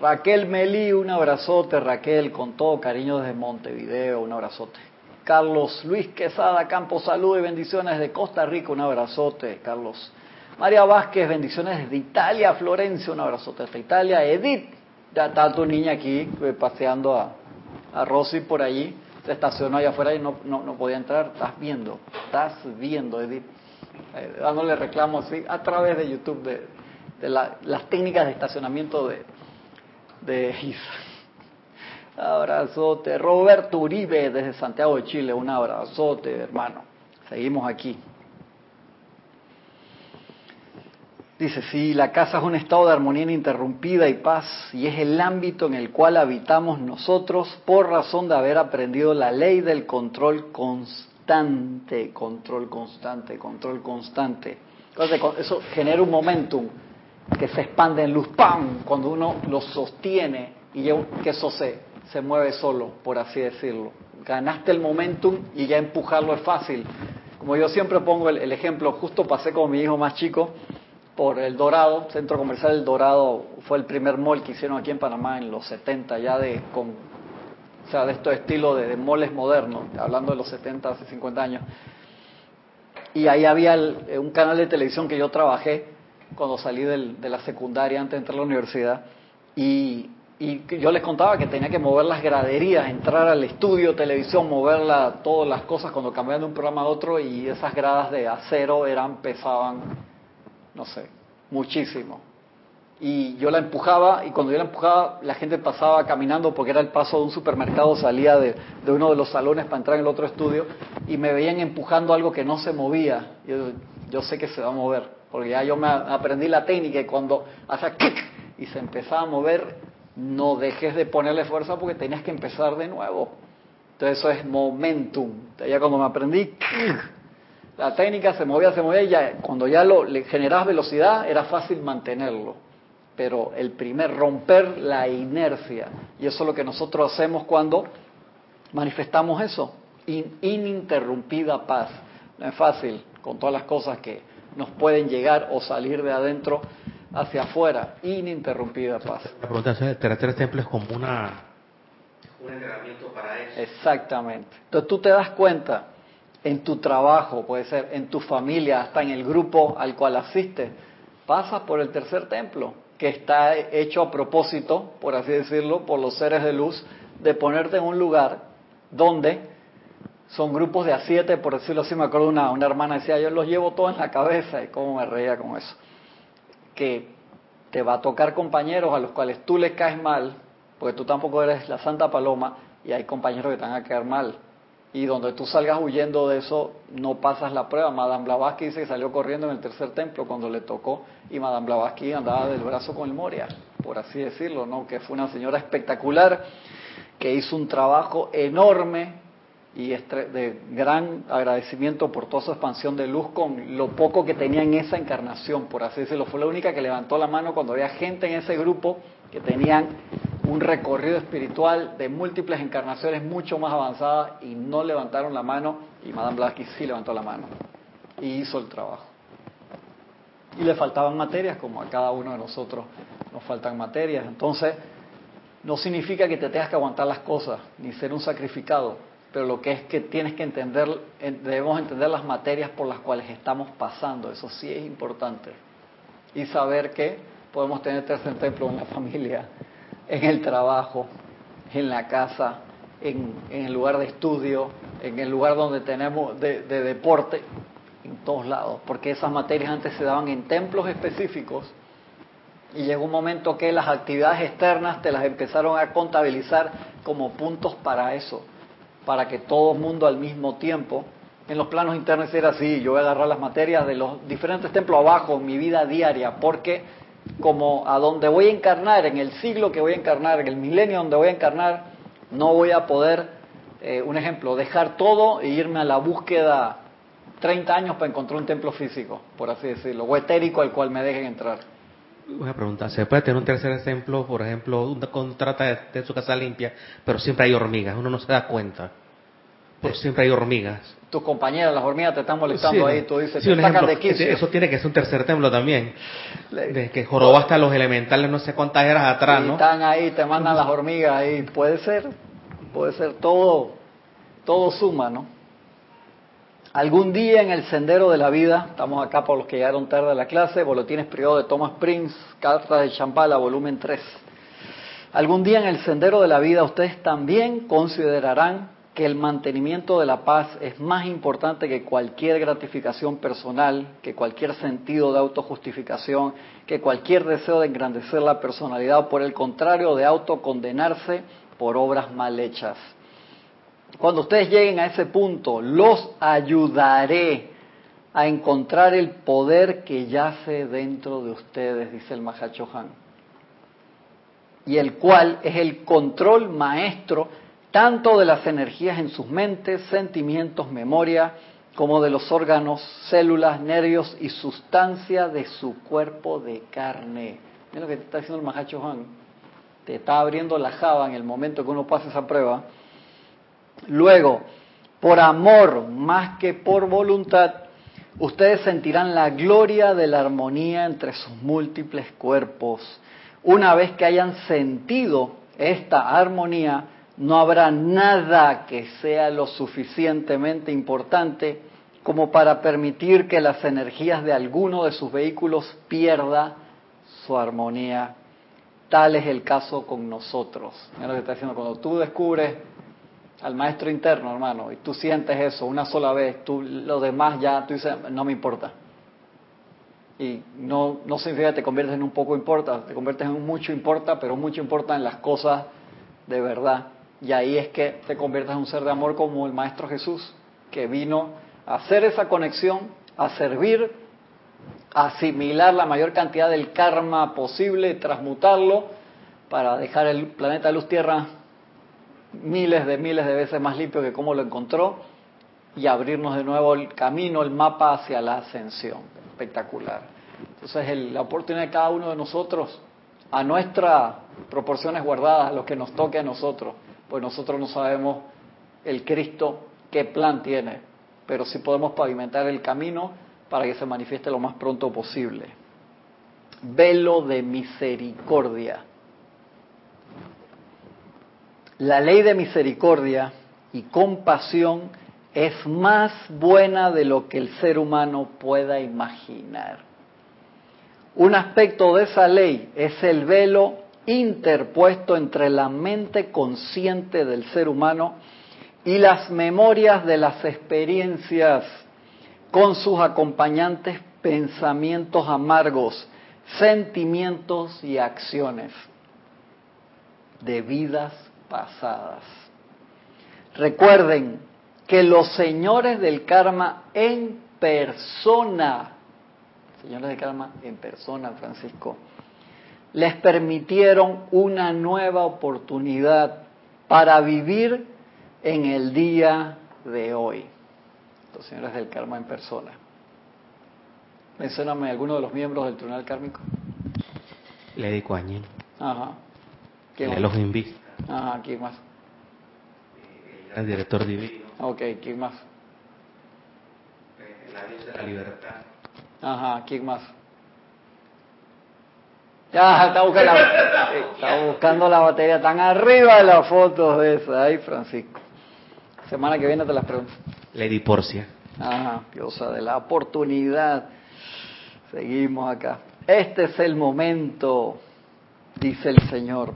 Raquel Melí, un abrazote, Raquel, con todo cariño desde Montevideo, un abrazote. Carlos Luis Quesada Campos, salud y bendiciones de Costa Rica, un abrazote, Carlos. María Vázquez, bendiciones desde Italia, Florencia, un abrazote desde Italia. Edith, ya está tu niña aquí eh, paseando a, a Rosy por allí, se estacionó allá afuera y no, no, podía entrar. Estás viendo, estás viendo, Edith, eh, dándole reclamos ¿sí? a través de YouTube de, de las técnicas de estacionamiento de, de Isa. Abrazote. Roberto Uribe desde Santiago de Chile, un abrazote, hermano. Seguimos aquí. Dice, si la casa es un estado de armonía ininterrumpida y paz y es el ámbito en el cual habitamos nosotros por razón de haber aprendido la ley del control constante, control constante, control constante. Entonces, eso genera un momentum que se expande en luz, ¡pam! Cuando uno lo sostiene y ya que eso se, se mueve solo, por así decirlo. Ganaste el momentum y ya empujarlo es fácil. Como yo siempre pongo el, ejemplo, justo pasé con mi hijo más chico por El Dorado, Centro Comercial El Dorado, fue el primer mall que hicieron aquí en Panamá en los 70, ya de, con, sea, de estos estilos de, de moles modernos, hablando de los 70, hace 50 años. Y ahí había un canal de televisión que yo trabajé cuando salí de la secundaria antes de entrar a la universidad. Y, y yo les contaba que tenía que mover las graderías, entrar al estudio, televisión, mover todas las cosas cuando cambiaban de un programa a otro y esas gradas de acero eran pesaban no sé, muchísimo. Y yo la empujaba y cuando yo la empujaba la gente pasaba caminando porque era el paso de un supermercado, salía de, uno de los salones para entrar en el otro estudio y me veían empujando algo que no se movía. Yo, yo sé que se va a mover porque ya yo me aprendí la técnica y cuando kick y se empezaba a mover, no dejes de ponerle fuerza porque tenías que empezar de nuevo. Entonces eso es momentum. Ya cuando me aprendí, la técnica se movía, se movía y ya, cuando ya lo, le generabas velocidad era fácil mantenerlo. Pero el primer, romper la inercia. Y eso es lo que nosotros hacemos cuando manifestamos eso. ininterrumpida paz. No es fácil con todas las cosas que nos pueden llegar o salir de adentro hacia afuera. Ininterrumpida paz. La pregunta es, el tercer templo es como una, un entrenamiento para eso. Exactamente. Entonces tú te das cuenta en tu trabajo, puede ser en tu familia, hasta en el grupo al cual asistes, pasas por el tercer templo, que está hecho a propósito, por así decirlo, por los seres de luz, de ponerte en un lugar donde son grupos de a siete, por decirlo así, me acuerdo una, una hermana decía, yo los llevo todos en la cabeza, y cómo me reía con eso, que te va a tocar compañeros a los cuales tú les caes mal, porque tú tampoco eres la Santa Paloma, y hay compañeros que te van a caer mal, y donde tú salgas huyendo de eso, no pasas la prueba. Madame Blavatsky dice que salió corriendo en el tercer templo cuando le tocó y Madame Blavatsky andaba del brazo con el Moria, por así decirlo, ¿no? Que fue una señora espectacular que hizo un trabajo enorme y de gran agradecimiento por toda su expansión de luz con lo poco que tenía en esa encarnación, por así decirlo. Fue la única que levantó la mano cuando había gente en ese grupo que tenían un recorrido espiritual de múltiples encarnaciones mucho más avanzadas y no levantaron la mano y Madame Blavatsky sí levantó la mano y hizo el trabajo. Y le faltaban materias como a cada uno de nosotros nos faltan materias. Entonces, no significa que te tengas que aguantar las cosas ni ser un sacrificado, pero lo que es que tienes que entender, debemos entender las materias por las cuales estamos pasando, eso sí es importante. Y saber que podemos tener tercer templo en la familia, en el trabajo, en la casa, en, el lugar de estudio, en el lugar donde tenemos de, deporte, en todos lados, porque esas materias antes se daban en templos específicos y llegó un momento que las actividades externas te las empezaron a contabilizar como puntos para eso, para que todo el mundo al mismo tiempo, en los planos internos era así, yo voy a agarrar las materias de los diferentes templos abajo en mi vida diaria, porque como a donde voy a encarnar, en el siglo que voy a encarnar, en el milenio donde voy a encarnar, no voy a poder, eh, un ejemplo, dejar todo e irme a la búsqueda 30 años para encontrar un templo físico, por así decirlo, o etérico al cual me dejen entrar. Una pregunta, ¿se puede tener un tercer templo, por ejemplo, un contrata de su casa limpia, pero siempre hay hormigas, uno no se da cuenta? Pues siempre hay hormigas. Tus compañeras, las hormigas te están molestando ahí, tú dices, sí, de Eso tiene que ser un tercer templo también. De que jorobaste a los elementales no sé cuántas eras atrás, ¿no? están ahí, te mandan las hormigas ahí. Puede ser, puede ser todo. todo suma, ¿no? Algún día en el sendero de la vida, estamos acá por los que llegaron tarde a la clase, boletines privado de Thomas Prince, Cartas de Champala, volumen 3. Algún día en el sendero de la vida ustedes también considerarán que el mantenimiento de la paz es más importante que cualquier gratificación personal, que cualquier sentido de autojustificación, que cualquier deseo de engrandecer la personalidad o por el contrario de autocondenarse por obras mal hechas. Cuando ustedes lleguen a ese punto, los ayudaré a encontrar el poder que yace dentro de ustedes, dice el Mahachohan, y el cual es el control maestro tanto de las energías en sus mentes, sentimientos, memoria, como de los órganos, células, nervios y sustancia de su cuerpo de carne. Mira lo que te está diciendo el Mahachohan. Te está abriendo la java en el momento que uno pasa esa prueba Luego, por amor más que por voluntad, ustedes sentirán la gloria de la armonía entre sus múltiples cuerpos. Una vez que hayan sentido esta armonía, no habrá nada que sea lo suficientemente importante como para permitir que las energías de alguno de sus vehículos pierda su armonía. Tal es el caso con nosotros. Mira lo que está diciendo, cuando tú descubres al maestro interno, hermano, y tú sientes eso una sola vez, tú lo demás ya, tú dices, no me importa. Y no, no significa que te conviertes en un poco importa, te conviertes en un mucho importa, pero mucho importa en las cosas de verdad. Y ahí es que te conviertes en un ser de amor como el Maestro Jesús, que vino a hacer esa conexión, a servir, a asimilar la mayor cantidad del karma posible, transmutarlo para dejar el planeta luz tierra miles de miles de veces más limpio que cómo lo encontró y abrirnos de nuevo el camino, el mapa hacia la ascensión. Espectacular. Entonces la oportunidad de cada uno de nosotros, a nuestras proporciones guardadas, lo que nos toque a nosotros, pues nosotros no sabemos el Cristo qué plan tiene, pero sí podemos pavimentar el camino para que se manifieste lo más pronto posible. Velo de misericordia. La ley de misericordia y compasión es más buena de lo que el ser humano pueda imaginar. Un aspecto de esa ley es el velo interpuesto entre la mente consciente del ser humano y las memorias de las experiencias con sus acompañantes pensamientos amargos, sentimientos y acciones de vidas pasadas. Recuerden que los señores del karma en persona, señores del karma en persona, Francisco, les permitieron una nueva oportunidad para vivir en el día de hoy. Los señores del karma en persona. Mencióname alguno de los miembros del tribunal kármico. Lady Kuan Ajá. ¿Qué los invita. Ajá, ¿quién más? El director divino. Ok, ¿quién más? De la libertad. Ajá, ¿quién más? Ya, está buscando, la, <laughs> está buscando la batería tan arriba de las fotos de esa. Ahí, Francisco. Semana que viene te las pregunto. Lady Porcia. Ajá, diosa de la oportunidad. Seguimos acá. Este es el momento, dice el Señor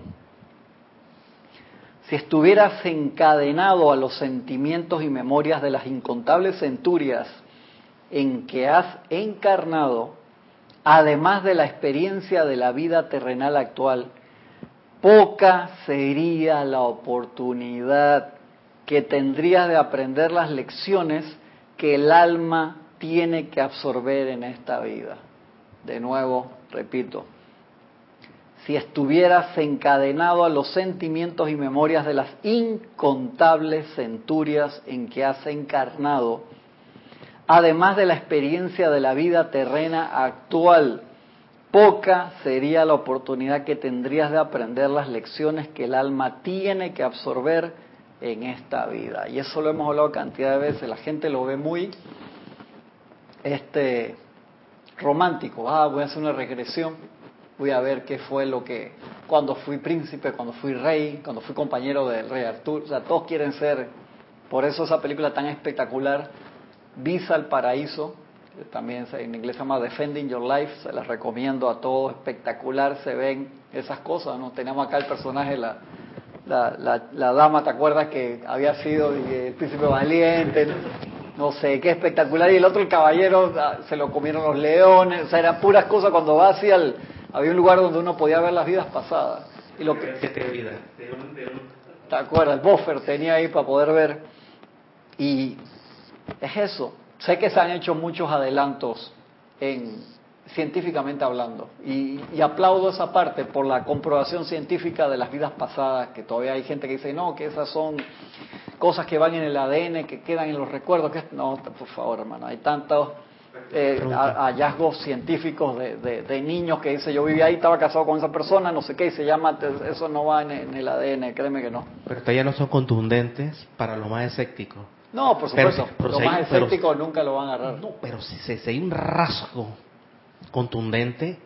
si estuvieras encadenado a los sentimientos y memorias de las incontables centurias en que has encarnado, además de la experiencia de la vida terrenal actual, poca sería la oportunidad que tendrías de aprender las lecciones que el alma tiene que absorber en esta vida. De nuevo, repito, si estuvieras encadenado a los sentimientos y memorias de las incontables centurias en que has encarnado, además de la experiencia de la vida terrena actual, poca sería la oportunidad que tendrías de aprender las lecciones que el alma tiene que absorber en esta vida. Y eso lo hemos hablado cantidad de veces, la gente lo ve muy este romántico, ah, voy a hacer una regresión voy a ver qué fue lo que, cuando fui príncipe, cuando fui rey, cuando fui compañero del rey Arturo, o sea, todos quieren ser Por eso esa película tan espectacular, Visa al Paraíso, también en inglés se llama Defending Your Life, se las recomiendo a todos, espectacular, se ven esas cosas, ¿no? Tenemos acá el personaje, la, la, la, dama, ¿te acuerdas que había sido el príncipe valiente? No sé, qué espectacular. Y el otro, el caballero, ah, se lo comieron los leones, o sea, eran puras cosas cuando va hacia el... Había un lugar donde uno podía ver las vidas pasadas. Y lo que... ¿Te acuerdas? El buffer tenía ahí para poder ver. Y es eso. Sé que se han hecho muchos adelantos en, científicamente hablando. Y, aplaudo esa parte por la comprobación científica de las vidas pasadas, que todavía hay gente que dice, no, que esas son cosas que van en el ADN, que quedan en los recuerdos. que No, por favor, hermano, hay tantos eh, hallazgos científicos de, niños que dice, yo vivía ahí, estaba casado con esa persona, no sé qué, y se llama, eso no va en, el ADN, créeme que no. Pero todavía no son contundentes para lo más escéptico. No, por supuesto. los más escépticos nunca lo van a agarrar. No, pero si, si hay un rasgo contundente,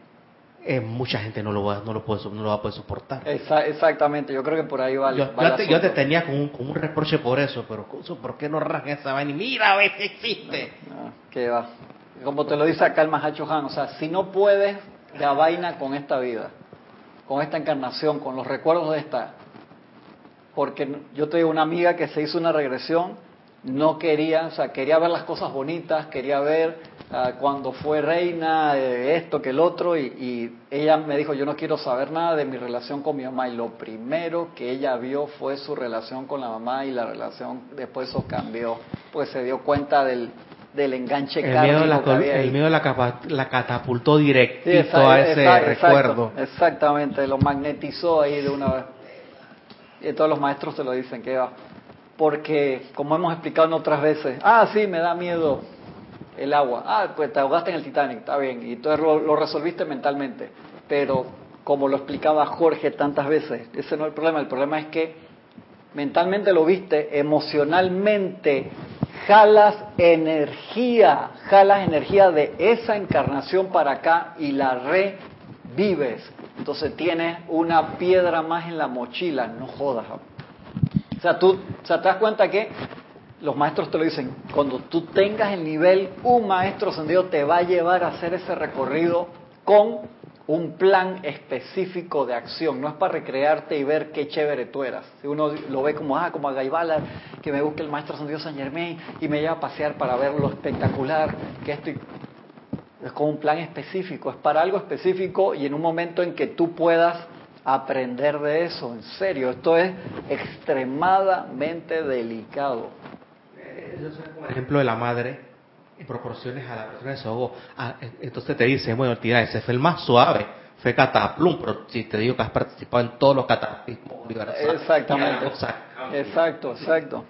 eh, mucha gente no lo va, no lo puede, no lo va a poder soportar. exactamente, yo creo que por ahí va. Yo, yo, te, tenía como un, un, reproche por eso, pero ¿por qué no rasgas esa vaina? Y mira, a ver si existe. No, ¿Qué va? Como te lo dice acá el Mahacho Han, o sea, si no puedes la vaina con esta vida, con esta encarnación, con los recuerdos de esta, porque yo tengo una amiga que se hizo una regresión, no quería, o sea, quería ver las cosas bonitas, quería ver Ah, cuando fue reina, esto que el otro, y, ella me dijo, yo no quiero saber nada de mi relación con mi mamá, y lo primero que ella vio fue su relación con la mamá, y la relación después eso cambió, pues se dio cuenta del, del enganche el miedo El miedo la, la catapultó directito a ese recuerdo. exactamente, lo magnetizó ahí de una vez. Y todos los maestros te lo dicen, que va. Porque, como hemos explicado en otras veces, ah, sí, me da miedo el agua. Ah, pues te ahogaste en el Titanic, está bien, y entonces lo, resolviste mentalmente. Pero como lo explicaba Jorge tantas veces, ese no es el problema, el problema es que mentalmente lo viste, emocionalmente jalas energía, jalas energía de esa encarnación para acá y la revives. Entonces tienes una piedra más en la mochila, no jodas. O sea, tú o sea, te das cuenta que los maestros te lo dicen, cuando tú tengas el nivel, un maestro ascendido te va a llevar a hacer ese recorrido con un plan específico de acción. No es para recrearte y ver qué chévere tú eras. Si uno lo ve como, ah, como a Gaibala, que me busque el maestro ascendido San Germain y me lleva a pasear para ver lo espectacular que estoy. Es como un plan específico, es para algo específico y en un momento en que tú puedas aprender de eso, en serio, esto es extremadamente delicado como ejemplo de la madre y proporciones a la persona de su ah, entonces te dice, bueno, tira, ese fue el más suave, fue Cataplum, pero si te digo que has participado en todos los cataclismos universales. Exactamente. Exacto, exacto.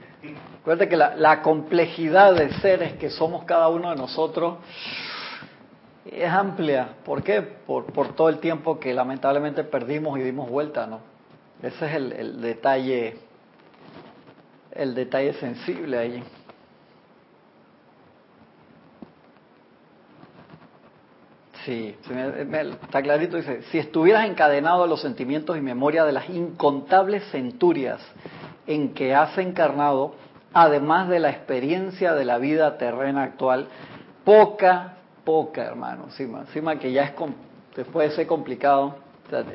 Acuérdate que la, la, complejidad de seres que somos cada uno de nosotros es amplia. ¿Por qué? Por, por todo el tiempo que lamentablemente perdimos y dimos vuelta, ¿no? Ese es el, el detalle, el detalle sensible ahí. Sí, está clarito, dice, si estuvieras encadenado a los sentimientos y memoria de las incontables centurias en que has encarnado, además de la experiencia de la vida terrena actual, poca, poca, hermano, encima, encima que ya es, después de ser complicado,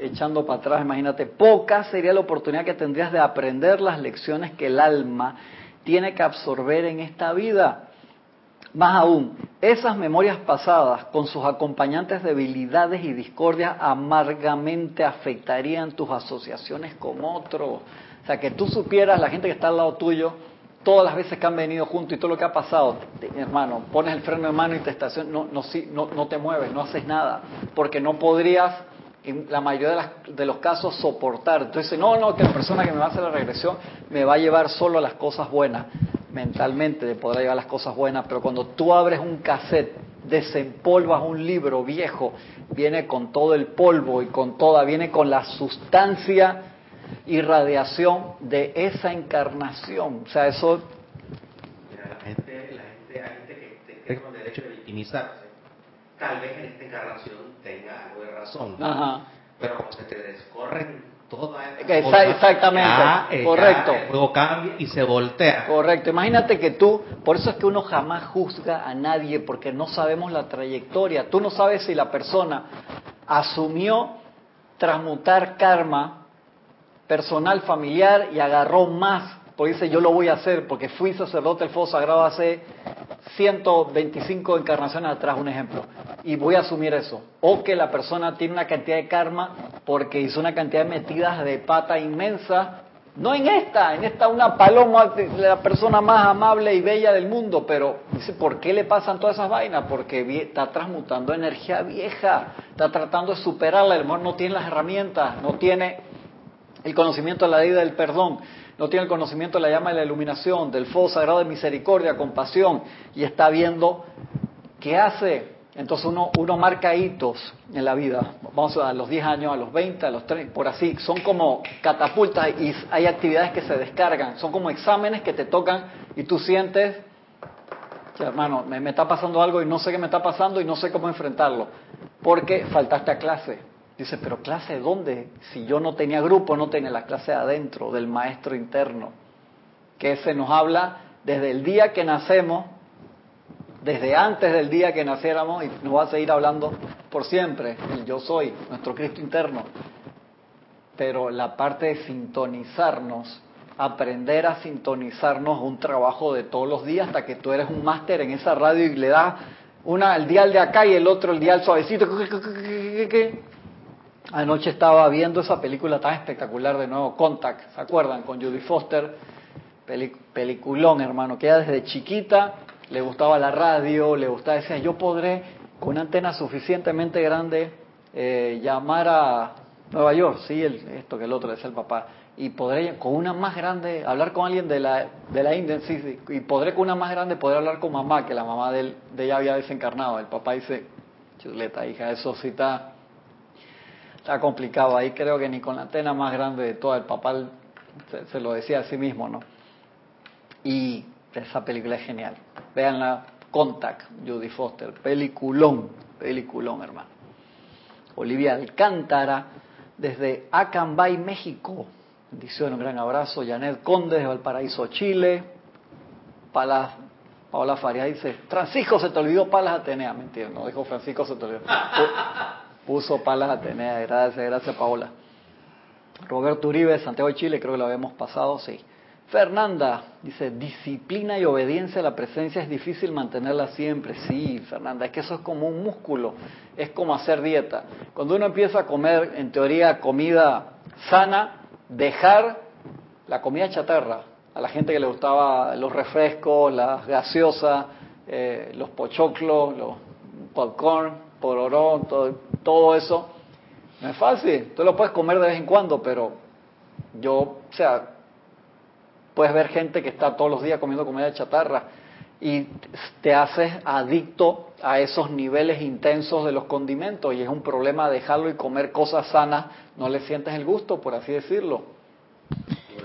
echando para atrás, imagínate, poca sería la oportunidad que tendrías de aprender las lecciones que el alma tiene que absorber en esta vida más aún, esas memorias pasadas, con sus acompañantes debilidades y discordias, amargamente afectarían tus asociaciones con otros. O sea, que tú supieras, la gente que está al lado tuyo, todas las veces que han venido juntos y todo lo que ha pasado, hermano, pones el freno de mano y te no, no, no, te mueves, no haces nada, porque no podrías, en la mayoría de, los casos, soportar. Entonces, no, no, que la persona que me va a hacer la regresión me va a llevar solo a las cosas buenas mentalmente de poder llevar las cosas buenas, pero cuando tú abres un cassette, desempolvas un libro viejo, viene con todo el polvo y con toda, viene con la sustancia y radiación de esa encarnación. O sea, eso... la gente, la gente, hay gente que cree con derecho de victimizarse. Tal vez en esta encarnación tenga algo de razón. Pero cuando se te descorren exactamente, correcto. el cambia y se voltea. Correcto. Imagínate que tú, por eso es que uno jamás juzga a nadie porque no sabemos la trayectoria. Tú no sabes si la persona asumió transmutar karma personal, familiar y agarró más. Pues dice, yo lo voy a hacer porque fui sacerdote del fuego sagrado hace 125 encarnaciones atrás, un ejemplo, y voy a asumir eso. O que la persona tiene una cantidad de karma porque hizo una cantidad de metidas de pata inmensa, no en esta, en esta una paloma, la persona más amable y bella del mundo, pero dice, ¿por qué le pasan todas esas vainas? Porque está transmutando energía vieja, está tratando de superarla, el amor no tiene las herramientas, no tiene el conocimiento de la ley del perdón no tiene el conocimiento de la llama de la iluminación, del fuego sagrado de misericordia, compasión, y está viendo qué hace. Entonces uno, uno marca hitos en la vida. Vamos a los 10 años, a los 20, a los 30, por así. Son como catapultas y hay actividades que se descargan. Son como exámenes que te tocan y tú sientes, hermano, me, me está pasando algo y no sé qué me está pasando y no sé cómo enfrentarlo. Porque faltaste a clase Dice, pero clase dónde? Si yo no tenía grupo, no tenía la clase adentro, del maestro interno. Que ese nos habla desde el día que nacemos, desde antes del día que naciéramos, y nos va a seguir hablando por siempre, el yo soy, nuestro Cristo interno. Pero la parte de sintonizarnos, aprender a sintonizarnos, un trabajo de todos los días hasta que tú eres un máster en esa radio y le das una al dial de acá y el otro el dial suavecito. Anoche estaba viendo esa película tan espectacular de nuevo, Contact, ¿se acuerdan? Con Judy Foster, peliculón, hermano, que ella desde chiquita le gustaba la radio, le gustaba, decía, yo podré con una antena suficientemente grande eh, llamar a Nueva York, sí, el, esto que el otro, es el papá, y podré con una más grande hablar con alguien de la, de la India, sí, y podré con una más grande poder hablar con mamá, que la mamá de, de ella había desencarnado. El papá dice, chuleta, hija, eso sí está está complicado. Ahí creo que ni con la antena más grande de todo el papá se, lo decía a sí mismo, ¿no? Y esa película es genial. Veanla, Contact, Judy Foster, peliculón, peliculón, hermano. Olivia Alcántara, desde Acambay, México. Bendición, un gran abrazo. Janet Conde, desde Valparaíso, Chile. Palas, Paola Faria dice, Francisco se te olvidó Palas Atenea. Mentira, no dijo Francisco se te olvidó. <laughs> Puso Palas Atenea, gracias, gracias Paola. Roberto Uribe, Santiago de Chile, creo que lo habíamos pasado, sí. Fernanda dice, disciplina y obediencia a la presencia es difícil mantenerla siempre. Sí, Fernanda, es que eso es como un músculo, es como hacer dieta. Cuando uno empieza a comer, en teoría, comida sana, dejar la comida chatarra, a la gente que le gustaba los refrescos, las gaseosas, eh, los pochoclos, los popcorn, pororón, todo, todo eso, no es fácil. Tú lo puedes comer de vez en cuando, pero yo, o sea, puedes ver gente que está todos los días comiendo comida de chatarra y te haces adicto a esos niveles intensos de los condimentos y es un problema dejarlo y comer cosas sanas, no le sientes el gusto, por así decirlo.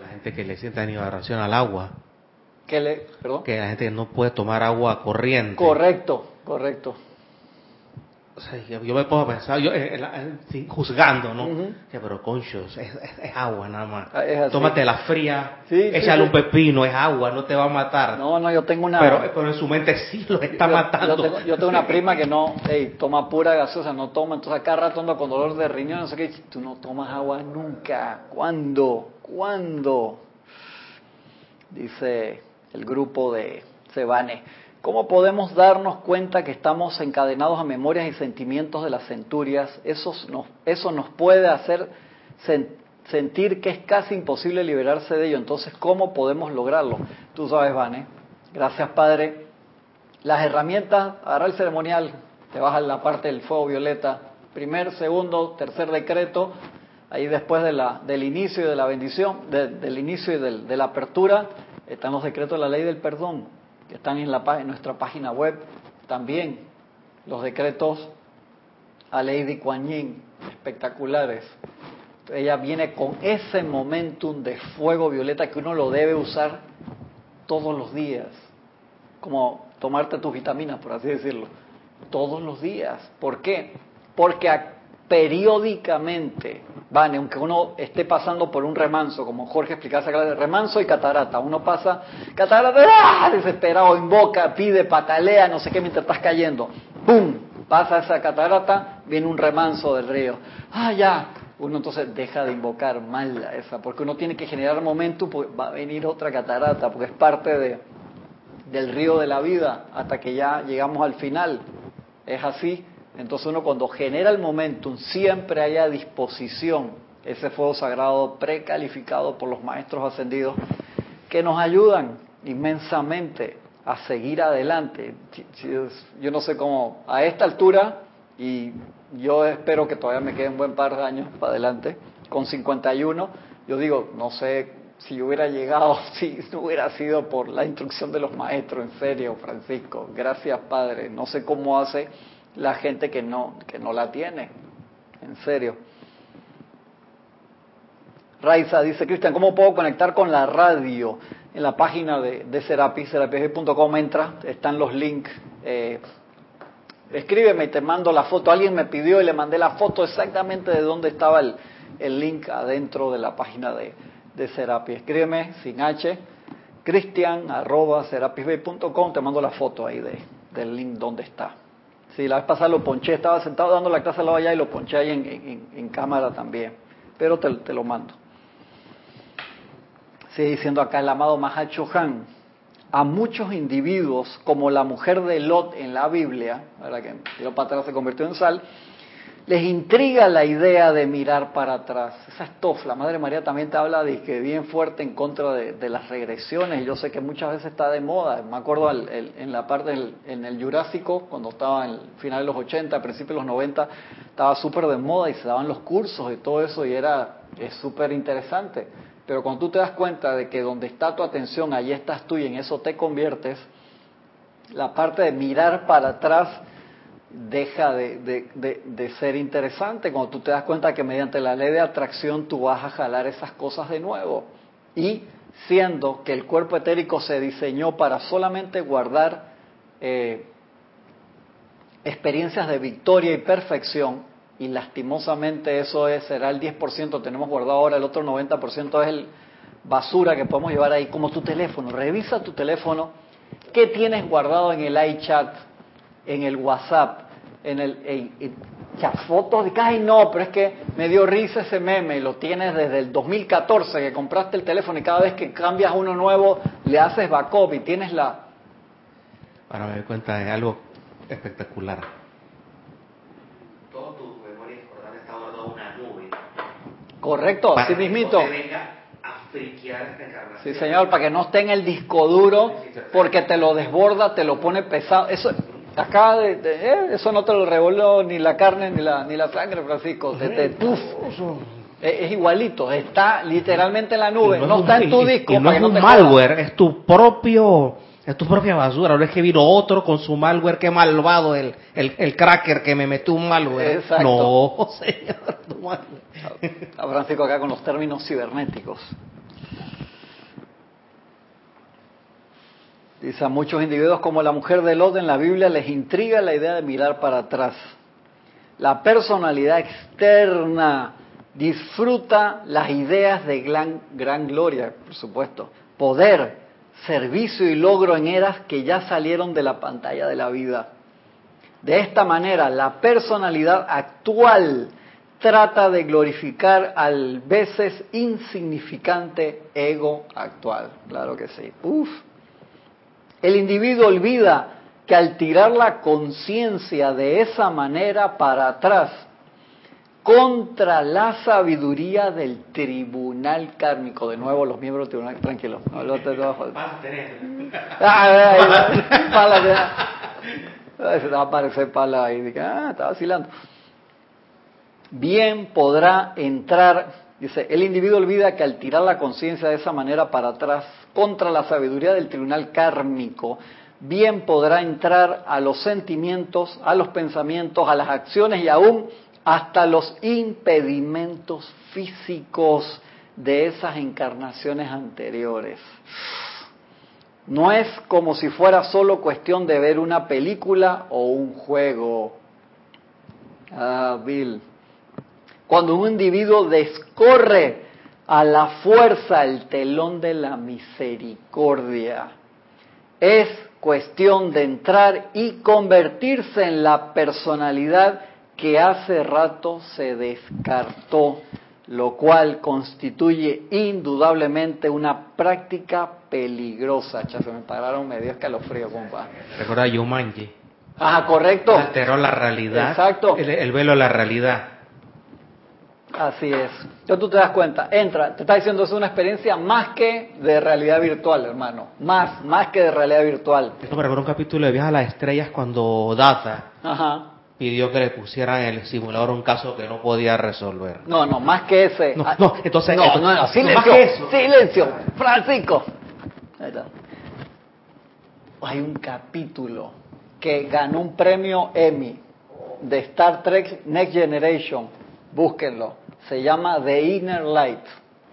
La gente que le siente ración al agua. Que le, perdón. Que la gente no puede tomar agua corriente. Correcto, correcto yo me puedo pensar, yo, eh, eh, juzgando, ¿no? pero concho, es, agua nada más. Ah, Tómate la fría, échale un pepino, es agua, no te va a matar. No, no, yo tengo una... Pero, pero en su mente sí lo está matando. Yo tengo, una prima que no, <laughs> hey, toma pura gaseosa, no toma, entonces acá rato ando con dolor de riñón, no sé qué, tú no tomas agua nunca. ¿Cuándo? ¿Cuándo? Dice el grupo de Sebane. ¿Cómo podemos darnos cuenta que estamos encadenados a memorias y sentimientos de las centurias? Eso nos, puede hacer sentir que es casi imposible liberarse de ello. Entonces, ¿cómo podemos lograrlo? Tú sabes, Vane. Gracias, Padre. Las herramientas, agarrar el ceremonial, te vas a la parte del fuego violeta, primer, segundo, tercer decreto, ahí después del inicio y de la bendición, del inicio y de la apertura, están los decretos de la ley del perdón que están en, la, en nuestra página web, también los decretos a Lady Kuan Yin, espectaculares. Ella viene con ese momentum de fuego violeta que uno lo debe usar todos los días, como tomarte tus vitaminas, por así decirlo, todos los días. ¿Por qué? Porque periódicamente, van, aunque uno esté pasando por un remanso, como Jorge explicaba remanso y catarata, uno pasa catarata, ¡ah! desesperado, invoca, pide, patalea, no sé qué, mientras estás cayendo, ¡pum! Pasa esa catarata, viene un remanso del río, ¡ah, ya! Uno entonces deja de invocar mal esa, porque uno tiene que generar momento, pues va a venir otra catarata, porque es parte de, del río de la vida, hasta que ya llegamos al final. Es así, entonces uno cuando genera el momentum siempre hay a disposición ese fuego sagrado precalificado por los maestros ascendidos que nos ayudan inmensamente a seguir adelante. Yo no sé cómo, a esta altura, y yo espero que todavía me queden buen par de años para adelante, con 51, yo digo, no sé si hubiera llegado, <laughs> si no hubiera sido por la instrucción de los maestros, en serio, Francisco, gracias Padre, no sé cómo hace la gente que no, que no la tiene. En serio. Raiza dice, Cristian, ¿cómo puedo conectar con la radio? En la página de, de Serapi, serapig.com entra, están los links. Eh, escríbeme y te mando la foto. Alguien me pidió y le mandé la foto exactamente de dónde estaba el, el link adentro de la página de, de Serapi. Escríbeme sin H, cristian arroba te mando la foto ahí de, del link donde está. Sí, la vez pasada lo ponché, estaba sentado dando la clase al lado allá y lo ponché ahí en, cámara también. Pero te, lo mando. Sigue diciendo acá el amado Mahacho Han. A muchos individuos, como la mujer de Lot en la Biblia, ¿verdad? que tiró para atrás se convirtió en sal, les intriga la idea de mirar para atrás. Esa es La Madre María también te habla de que bien fuerte en contra de, las regresiones. Yo sé que muchas veces está de moda. Me acuerdo en la parte en el Jurásico, cuando estaba en el final de los 80, principios de los 90, estaba súper de moda y se daban los cursos y todo eso y era es súper interesante. Pero cuando tú te das cuenta de que donde está tu atención, allí estás tú y en eso te conviertes, la parte de mirar para atrás deja de, ser interesante cuando tú te das cuenta que mediante la ley de atracción tú vas a jalar esas cosas de nuevo. Y siendo que el cuerpo etérico se diseñó para solamente guardar eh, experiencias de victoria y perfección, y lastimosamente eso es, será el 10%, tenemos guardado ahora, el otro 90% es el basura que podemos llevar ahí, como tu teléfono. Revisa tu teléfono, ¿qué tienes guardado en el iChat, en el WhatsApp, en el ya, fotos de ay no, pero es que me dio risa ese meme y lo tienes desde el 2014 que compraste el teléfono y cada vez que cambias uno nuevo le haces backup y tienes la para me doy cuenta de algo espectacular. Todo tu memoria importante está guardado en una nube. Correcto, así mismito. Sí, señor, para que no esté en el disco duro, porque te lo desborda, te lo pone pesado. Eso, Acá de, eh, eso no te lo revoló ni la carne ni la, ni la sangre, Francisco. es, igualito, está literalmente en la nube, no, está en tu disco. no es un malware, es tu propio, es tu propia basura. Ahora es que vino otro con su malware, qué malvado el, el, cracker que me metió un malware. No, <laughs> señor. A Francisco acá con los términos cibernéticos. Dice, a muchos individuos como la mujer de Lot en la Biblia les intriga la idea de mirar para atrás. La personalidad externa disfruta las ideas de gran, gran gloria, por supuesto, poder, servicio y logro en eras que ya salieron de la pantalla de la vida. De esta manera, la personalidad actual trata de glorificar al veces insignificante ego actual. Claro que sí. El individuo olvida que al tirar la conciencia de esa manera para atrás, contra la sabiduría del tribunal kármico. De nuevo, los miembros del tribunal, tranquilo. No, no te Se va a aparecer pala ahí. Ah, está vacilando. Bien podrá entrar, dice, el individuo olvida que al tirar la conciencia de esa manera para atrás, contra la sabiduría del tribunal kármico, bien podrá entrar a los sentimientos, a los pensamientos, a las acciones y aún hasta los impedimentos físicos de esas encarnaciones anteriores. No es como si fuera solo cuestión de ver una película o un juego. Ah, Bill. Cuando un individuo descorre a la fuerza el telón de la misericordia, es cuestión de entrar y convertirse en la personalidad que hace rato se descartó, lo cual constituye indudablemente una práctica peligrosa. Ya se me pararon medio escalofrío, compa. Recuerda Yumanji. Ajá, correcto. Alteró la realidad. Exacto. El, velo de la realidad. Así es. Entonces tú te das cuenta, entra, te está diciendo es una experiencia más que de realidad virtual, hermano. Más, más que de realidad virtual. Esto me recuerda un capítulo de Viaje a las Estrellas cuando Data Ajá pidió que le pusieran en el simulador un caso que no podía resolver. No, no, más que ese. No, no entonces... No, no, no, silencio, silencio, Francisco. Hay un capítulo que ganó un premio Emmy de Star Trek Next Generation. Búsquenlo. Se llama The Inner Light,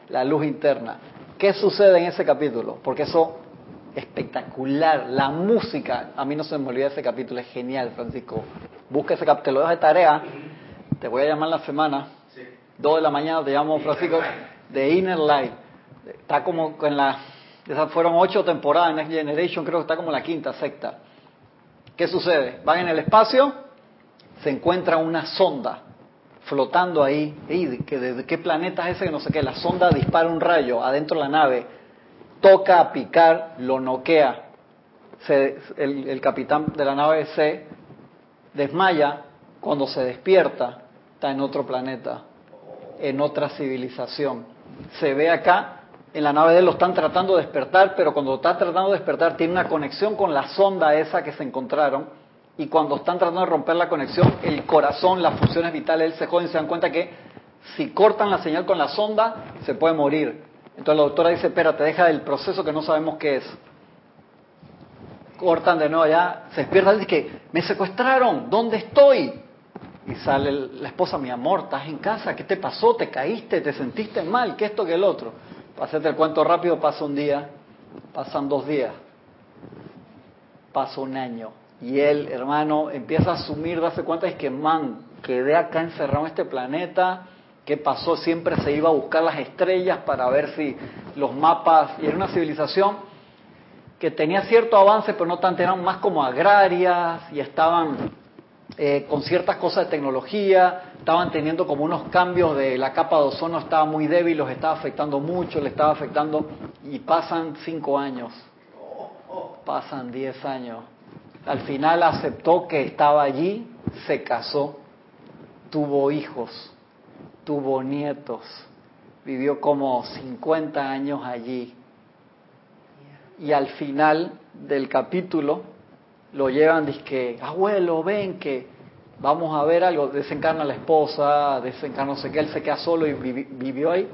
la luz interna. ¿Qué sucede en ese capítulo? Porque eso espectacular. La música, a mí no se me olvida ese capítulo, es genial, Francisco. Busca ese capítulo, te lo dejo de tarea. Te voy a llamar la semana. Dos de la mañana te llamo, Francisco, de Inner Light. Está como en la. Esas fueron ocho temporadas en Next Generation, creo que está como la quinta, sexta. ¿Qué sucede? Van en el espacio, se encuentra una sonda flotando ahí. ¿De qué planeta es ese? Que no sé qué. La sonda dispara un rayo adentro de la nave toca a picar, lo noquea. el, capitán de la nave se desmaya, cuando se despierta está en otro planeta, en otra civilización. Se ve acá, en la nave de él lo están tratando de despertar, pero cuando está tratando de despertar tiene una conexión con la sonda esa que se encontraron, y cuando están tratando de romper la conexión, el corazón, las funciones vitales, él se joden, se dan cuenta que si cortan la señal con la sonda, se puede morir. Entonces la doctora dice, espérate, deja el proceso que no sabemos qué es. Cortan de nuevo ya, se despierta y dice que me secuestraron, ¿dónde estoy? Y sale la esposa, mi amor, estás en casa, ¿qué te pasó? ¿Te caíste? ¿Te sentiste mal? ¿Qué esto que el otro? Para el cuento rápido, pasa un día, pasan dos días, pasa un año. Y él, hermano, empieza a asumir, darse cuenta es que, man, quedé acá encerrado en este planeta, ¿Qué pasó? Siempre se iba a buscar las estrellas para ver si los mapas, y era una civilización que tenía cierto avance, pero no tanto, eran más como agrarias y estaban eh, con ciertas cosas de tecnología, estaban teniendo como unos cambios de la capa de ozono, estaba muy débil, los estaba afectando mucho, le estaba afectando, y pasan cinco años, pasan diez años. Al final aceptó que estaba allí, se casó, tuvo hijos tuvo nietos, vivió como 50 años allí. Y al final del capítulo lo llevan, que, abuelo, ven que vamos a ver algo, desencarna la esposa, desencarna no sé qué, él se queda solo y vivió ahí.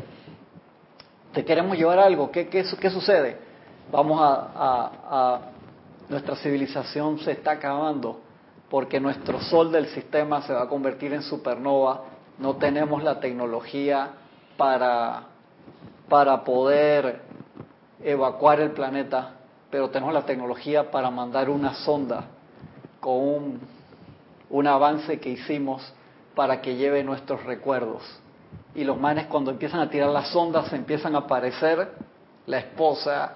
Te queremos llevar algo, ¿qué, qué, qué sucede? Vamos a, a, nuestra civilización se está acabando porque nuestro sol del sistema se va a convertir en supernova no tenemos la tecnología para, para poder evacuar el planeta, pero tenemos la tecnología para mandar una sonda con un, un avance que hicimos para que lleve nuestros recuerdos. Y los manes cuando empiezan a tirar las sondas empiezan a aparecer la esposa,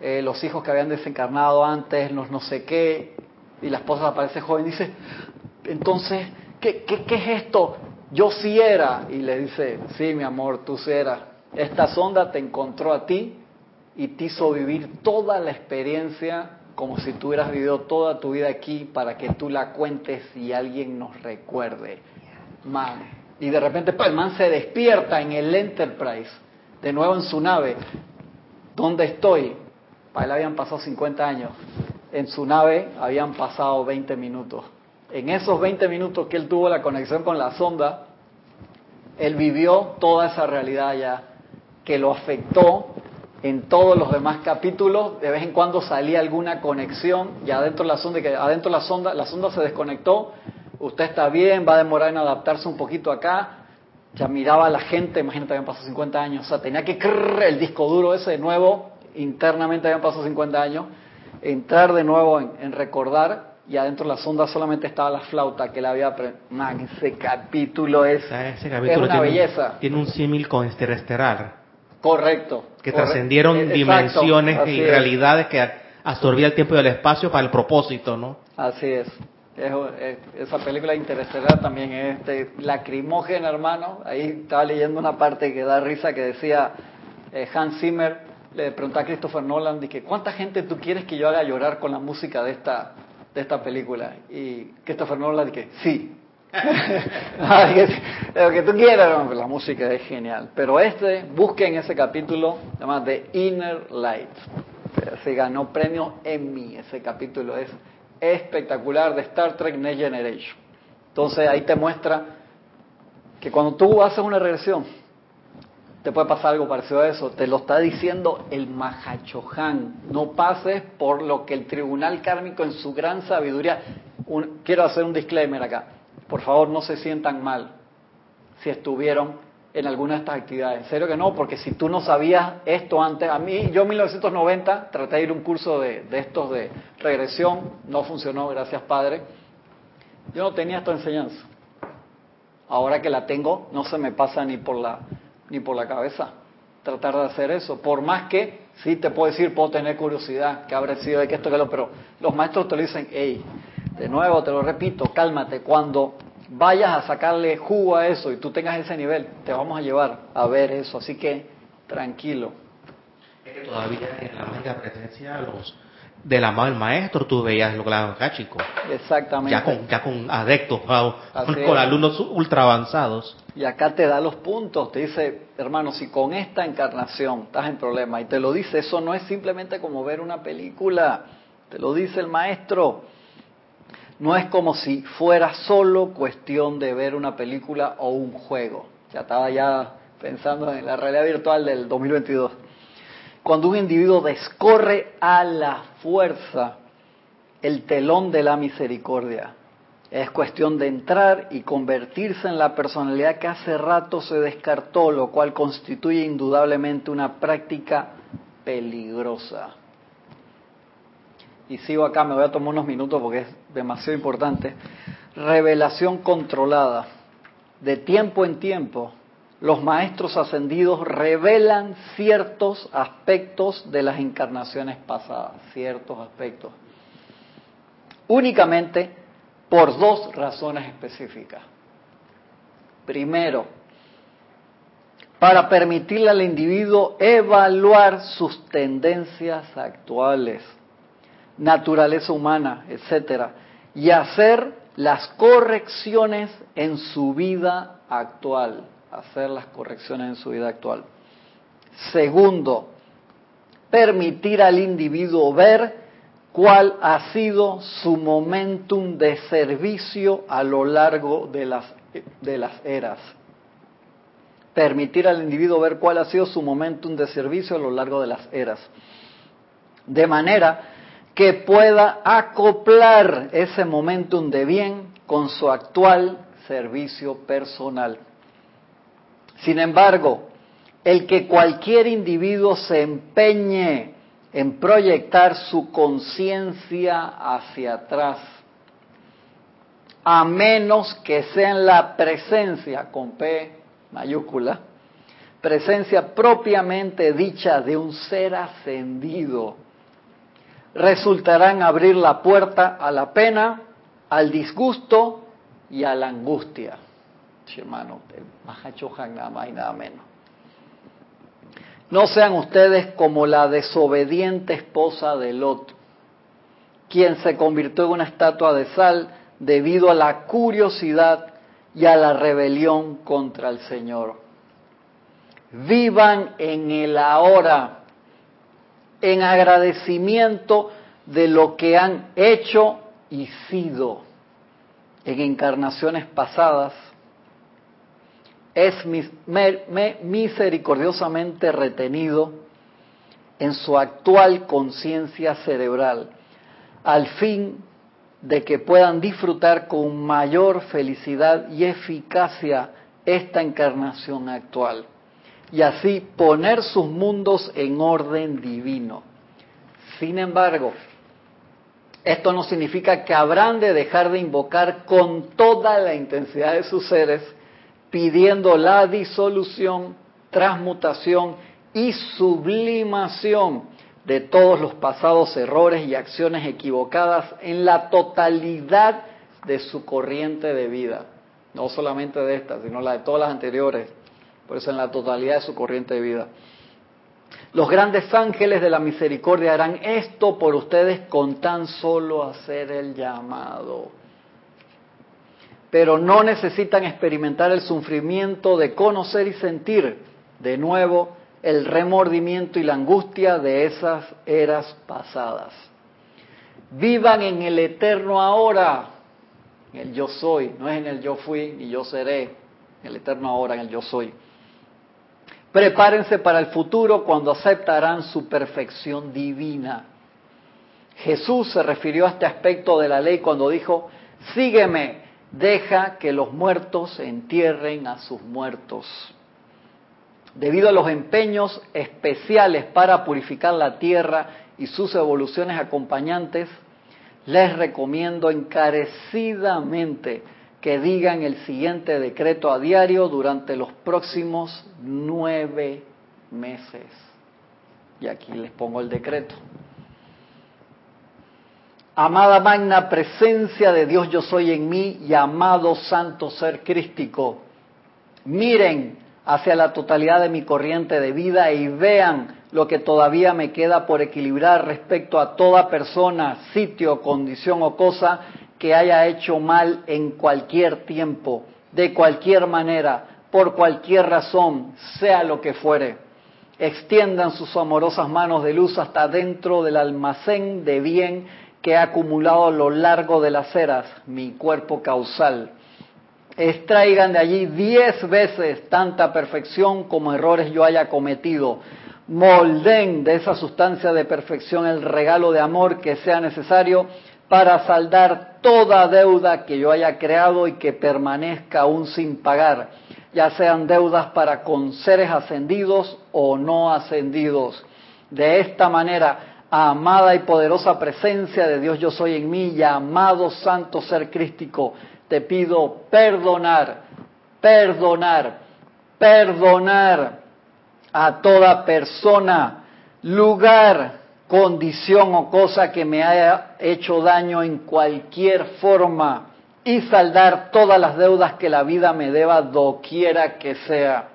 eh, los hijos que habían desencarnado antes, los no sé qué, y la esposa aparece joven y dice, entonces, ¿qué, qué, qué es esto? yo sí era. Y le dice, sí, mi amor, tú sí eras. Esta sonda te encontró a ti y te hizo vivir toda la experiencia como si tú hubieras vivido toda tu vida aquí para que tú la cuentes y alguien nos recuerde. Man. Y de repente pues, el man se despierta en el Enterprise, de nuevo en su nave. ¿Dónde estoy? Para él habían pasado 50 años. En su nave habían pasado 20 minutos en esos 20 minutos que él tuvo la conexión con la sonda, él vivió toda esa realidad ya, que lo afectó en todos los demás capítulos. De vez en cuando salía alguna conexión, ya adentro de la sonda, que adentro de la sonda, la sonda se desconectó, usted está bien, va a demorar en adaptarse un poquito acá. Ya miraba a la gente, imagínate, habían pasado 50 años, o sea, tenía que el disco duro ese de nuevo, internamente habían pasado 50 años, entrar de nuevo en recordar y adentro de la sonda solamente estaba la flauta que le había Man, ese capítulo es, ese capítulo una belleza. Tiene un símil con Estelar. Correcto. Que trascendieron dimensiones y realidades que absorbía el tiempo y el espacio para el propósito, ¿no? Así es. esa película Interestelar también es este, lacrimógena, hermano. Ahí estaba leyendo una parte que da risa que decía eh, Hans Zimmer, le preguntó a Christopher Nolan, que ¿cuánta gente tú quieres que yo haga llorar con la música de esta, de esta película? Y Christopher Nolan dije, sí. <laughs> lo que tú quieras, la música es genial. Pero este, busquen ese capítulo, llama The Inner Light se ganó premio Emmy. Ese capítulo es espectacular de Star Trek Next Generation. Entonces ahí te muestra que cuando tú haces una regresión, te puede pasar algo parecido a eso. Te lo está diciendo el Mahachohan. No pases por lo que el tribunal kármico en su gran sabiduría. quiero hacer un disclaimer acá. Por favor, no se sientan mal si estuvieron en alguna de estas actividades. En serio que no, porque si tú no sabías esto antes, a mí, yo en 1990 traté de ir a un curso de, estos de regresión, no funcionó, gracias Padre. Yo no tenía esta enseñanza. Ahora que la tengo, no se me pasa ni por la, ni por la cabeza tratar de hacer eso. Por más que, sí te puedo decir, puedo tener curiosidad, que habrá sido de que esto, que lo, pero los maestros te lo dicen, hey, de nuevo te lo repito, cálmate. Cuando vayas a sacarle jugo a eso y tú tengas ese nivel, te vamos a llevar a ver eso. Así que tranquilo. Todavía en la mágica presencia los de la mano del maestro tú veías lo que acá, chico. Exactamente. Ya con, ya con adeptos, con, alumnos ultra avanzados. Y acá te da los puntos, te dice, hermano, si con esta encarnación estás en problema, y te lo dice, eso no es simplemente como ver una película, te lo dice el maestro. No es como si fuera solo cuestión de ver una película o un juego. Ya estaba ya pensando en la realidad virtual del 2022. Cuando un individuo descorre a la fuerza el telón de la misericordia, es cuestión de entrar y convertirse en la personalidad que hace rato se descartó, lo cual constituye indudablemente una práctica peligrosa y sigo acá, me voy a tomar unos minutos porque es demasiado importante, revelación controlada. De tiempo en tiempo, los maestros ascendidos revelan ciertos aspectos de las encarnaciones pasadas, ciertos aspectos. Únicamente por dos razones específicas. Primero, para permitirle al individuo evaluar sus tendencias actuales naturaleza humana, etcétera, y hacer las correcciones en su vida actual, hacer las correcciones en su vida actual. Segundo, permitir al individuo ver cuál ha sido su momentum de servicio a lo largo de las, de las eras. Permitir al individuo ver cuál ha sido su momentum de servicio a lo largo de las eras. De manera que pueda acoplar ese momentum de bien con su actual servicio personal. Sin embargo, el que cualquier individuo se empeñe en proyectar su conciencia hacia atrás, a menos que sea en la presencia, con P mayúscula, presencia propiamente dicha de un ser ascendido, resultarán abrir la puerta a la pena, al disgusto y a la angustia. Hermano, nada menos. No sean ustedes como la desobediente esposa de Lot, quien se convirtió en una estatua de sal debido a la curiosidad y a la rebelión contra el Señor. Vivan en el ahora en agradecimiento de lo que han hecho y sido en encarnaciones pasadas, es misericordiosamente retenido en su actual conciencia cerebral, al fin de que puedan disfrutar con mayor felicidad y eficacia esta encarnación actual y así poner sus mundos en orden divino. Sin embargo, Esto no significa que habrán de dejar de invocar con toda la intensidad de sus seres, pidiendo la disolución, transmutación y sublimación de todos los pasados errores y acciones equivocadas en la totalidad de su corriente de vida. No solamente de esta, sino la de todas las anteriores. Por eso en la totalidad de su corriente de vida. Los grandes ángeles de la misericordia harán esto por ustedes con tan solo hacer el llamado. Pero no necesitan experimentar el sufrimiento de conocer y sentir de nuevo el remordimiento y la angustia de esas eras pasadas. Vivan en el eterno ahora, en el yo soy, no es en el yo fui ni yo seré, en el eterno ahora, en el yo soy. Prepárense para el futuro cuando aceptarán su perfección divina. Jesús se refirió a este aspecto de la ley cuando dijo, sígueme, deja que los muertos entierren a sus muertos. Debido a los empeños especiales para purificar la tierra y sus evoluciones acompañantes, les recomiendo encarecidamente que digan el siguiente decreto a diario durante los próximos nueve meses. Y aquí les pongo el decreto. Amada magna presencia de Dios yo soy en mí y amado santo ser crístico, miren hacia la totalidad de mi corriente de vida y vean lo que todavía me queda por equilibrar respecto a toda persona, sitio, condición o cosa que haya hecho mal en cualquier tiempo, de cualquier manera, por cualquier razón, sea lo que fuere. Extiendan sus amorosas manos de luz hasta dentro del almacén de bien que ha acumulado a lo largo de las eras, mi cuerpo causal. Extraigan de allí diez veces tanta perfección como errores yo haya cometido. Molden de esa sustancia de perfección el regalo de amor que sea necesario para saldar toda deuda que yo haya creado y que permanezca aún sin pagar, ya sean deudas para con seres ascendidos o no ascendidos. De esta manera, amada y poderosa presencia de Dios yo soy en mí y amado santo ser crístico, te pido perdonar, perdonar, perdonar a toda persona, lugar, condición o cosa que me haya hecho daño en cualquier forma y saldar todas las deudas que la vida me deba doquiera que sea.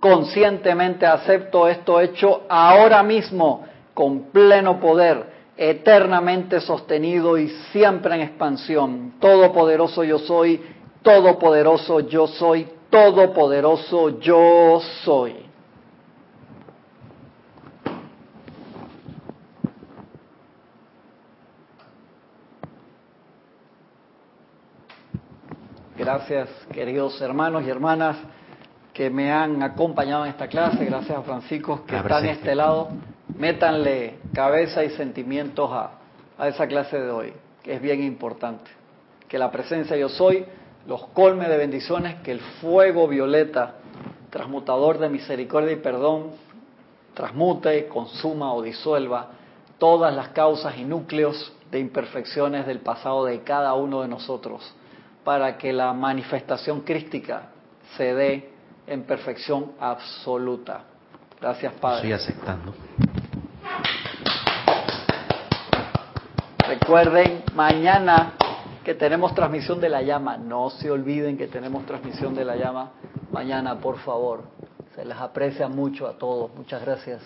Conscientemente acepto esto hecho ahora mismo con pleno poder, eternamente sostenido y siempre en expansión. Todopoderoso yo soy, todopoderoso yo soy, todopoderoso yo soy. Gracias, queridos hermanos y hermanas que me han acompañado en esta clase. Gracias a Francisco que está en este lado. Métanle cabeza y sentimientos a, a esa clase de hoy, que es bien importante. Que la presencia yo soy los colme de bendiciones, que el fuego violeta, transmutador de misericordia y perdón, transmute, consuma o disuelva todas las causas y núcleos de imperfecciones del pasado de cada uno de nosotros para que la manifestación crística se dé en perfección absoluta. Gracias, Padre. Estoy aceptando. Recuerden, mañana que tenemos transmisión de la llama. No se olviden que tenemos transmisión de la llama mañana, por favor. Se les aprecia mucho a todos. Muchas gracias.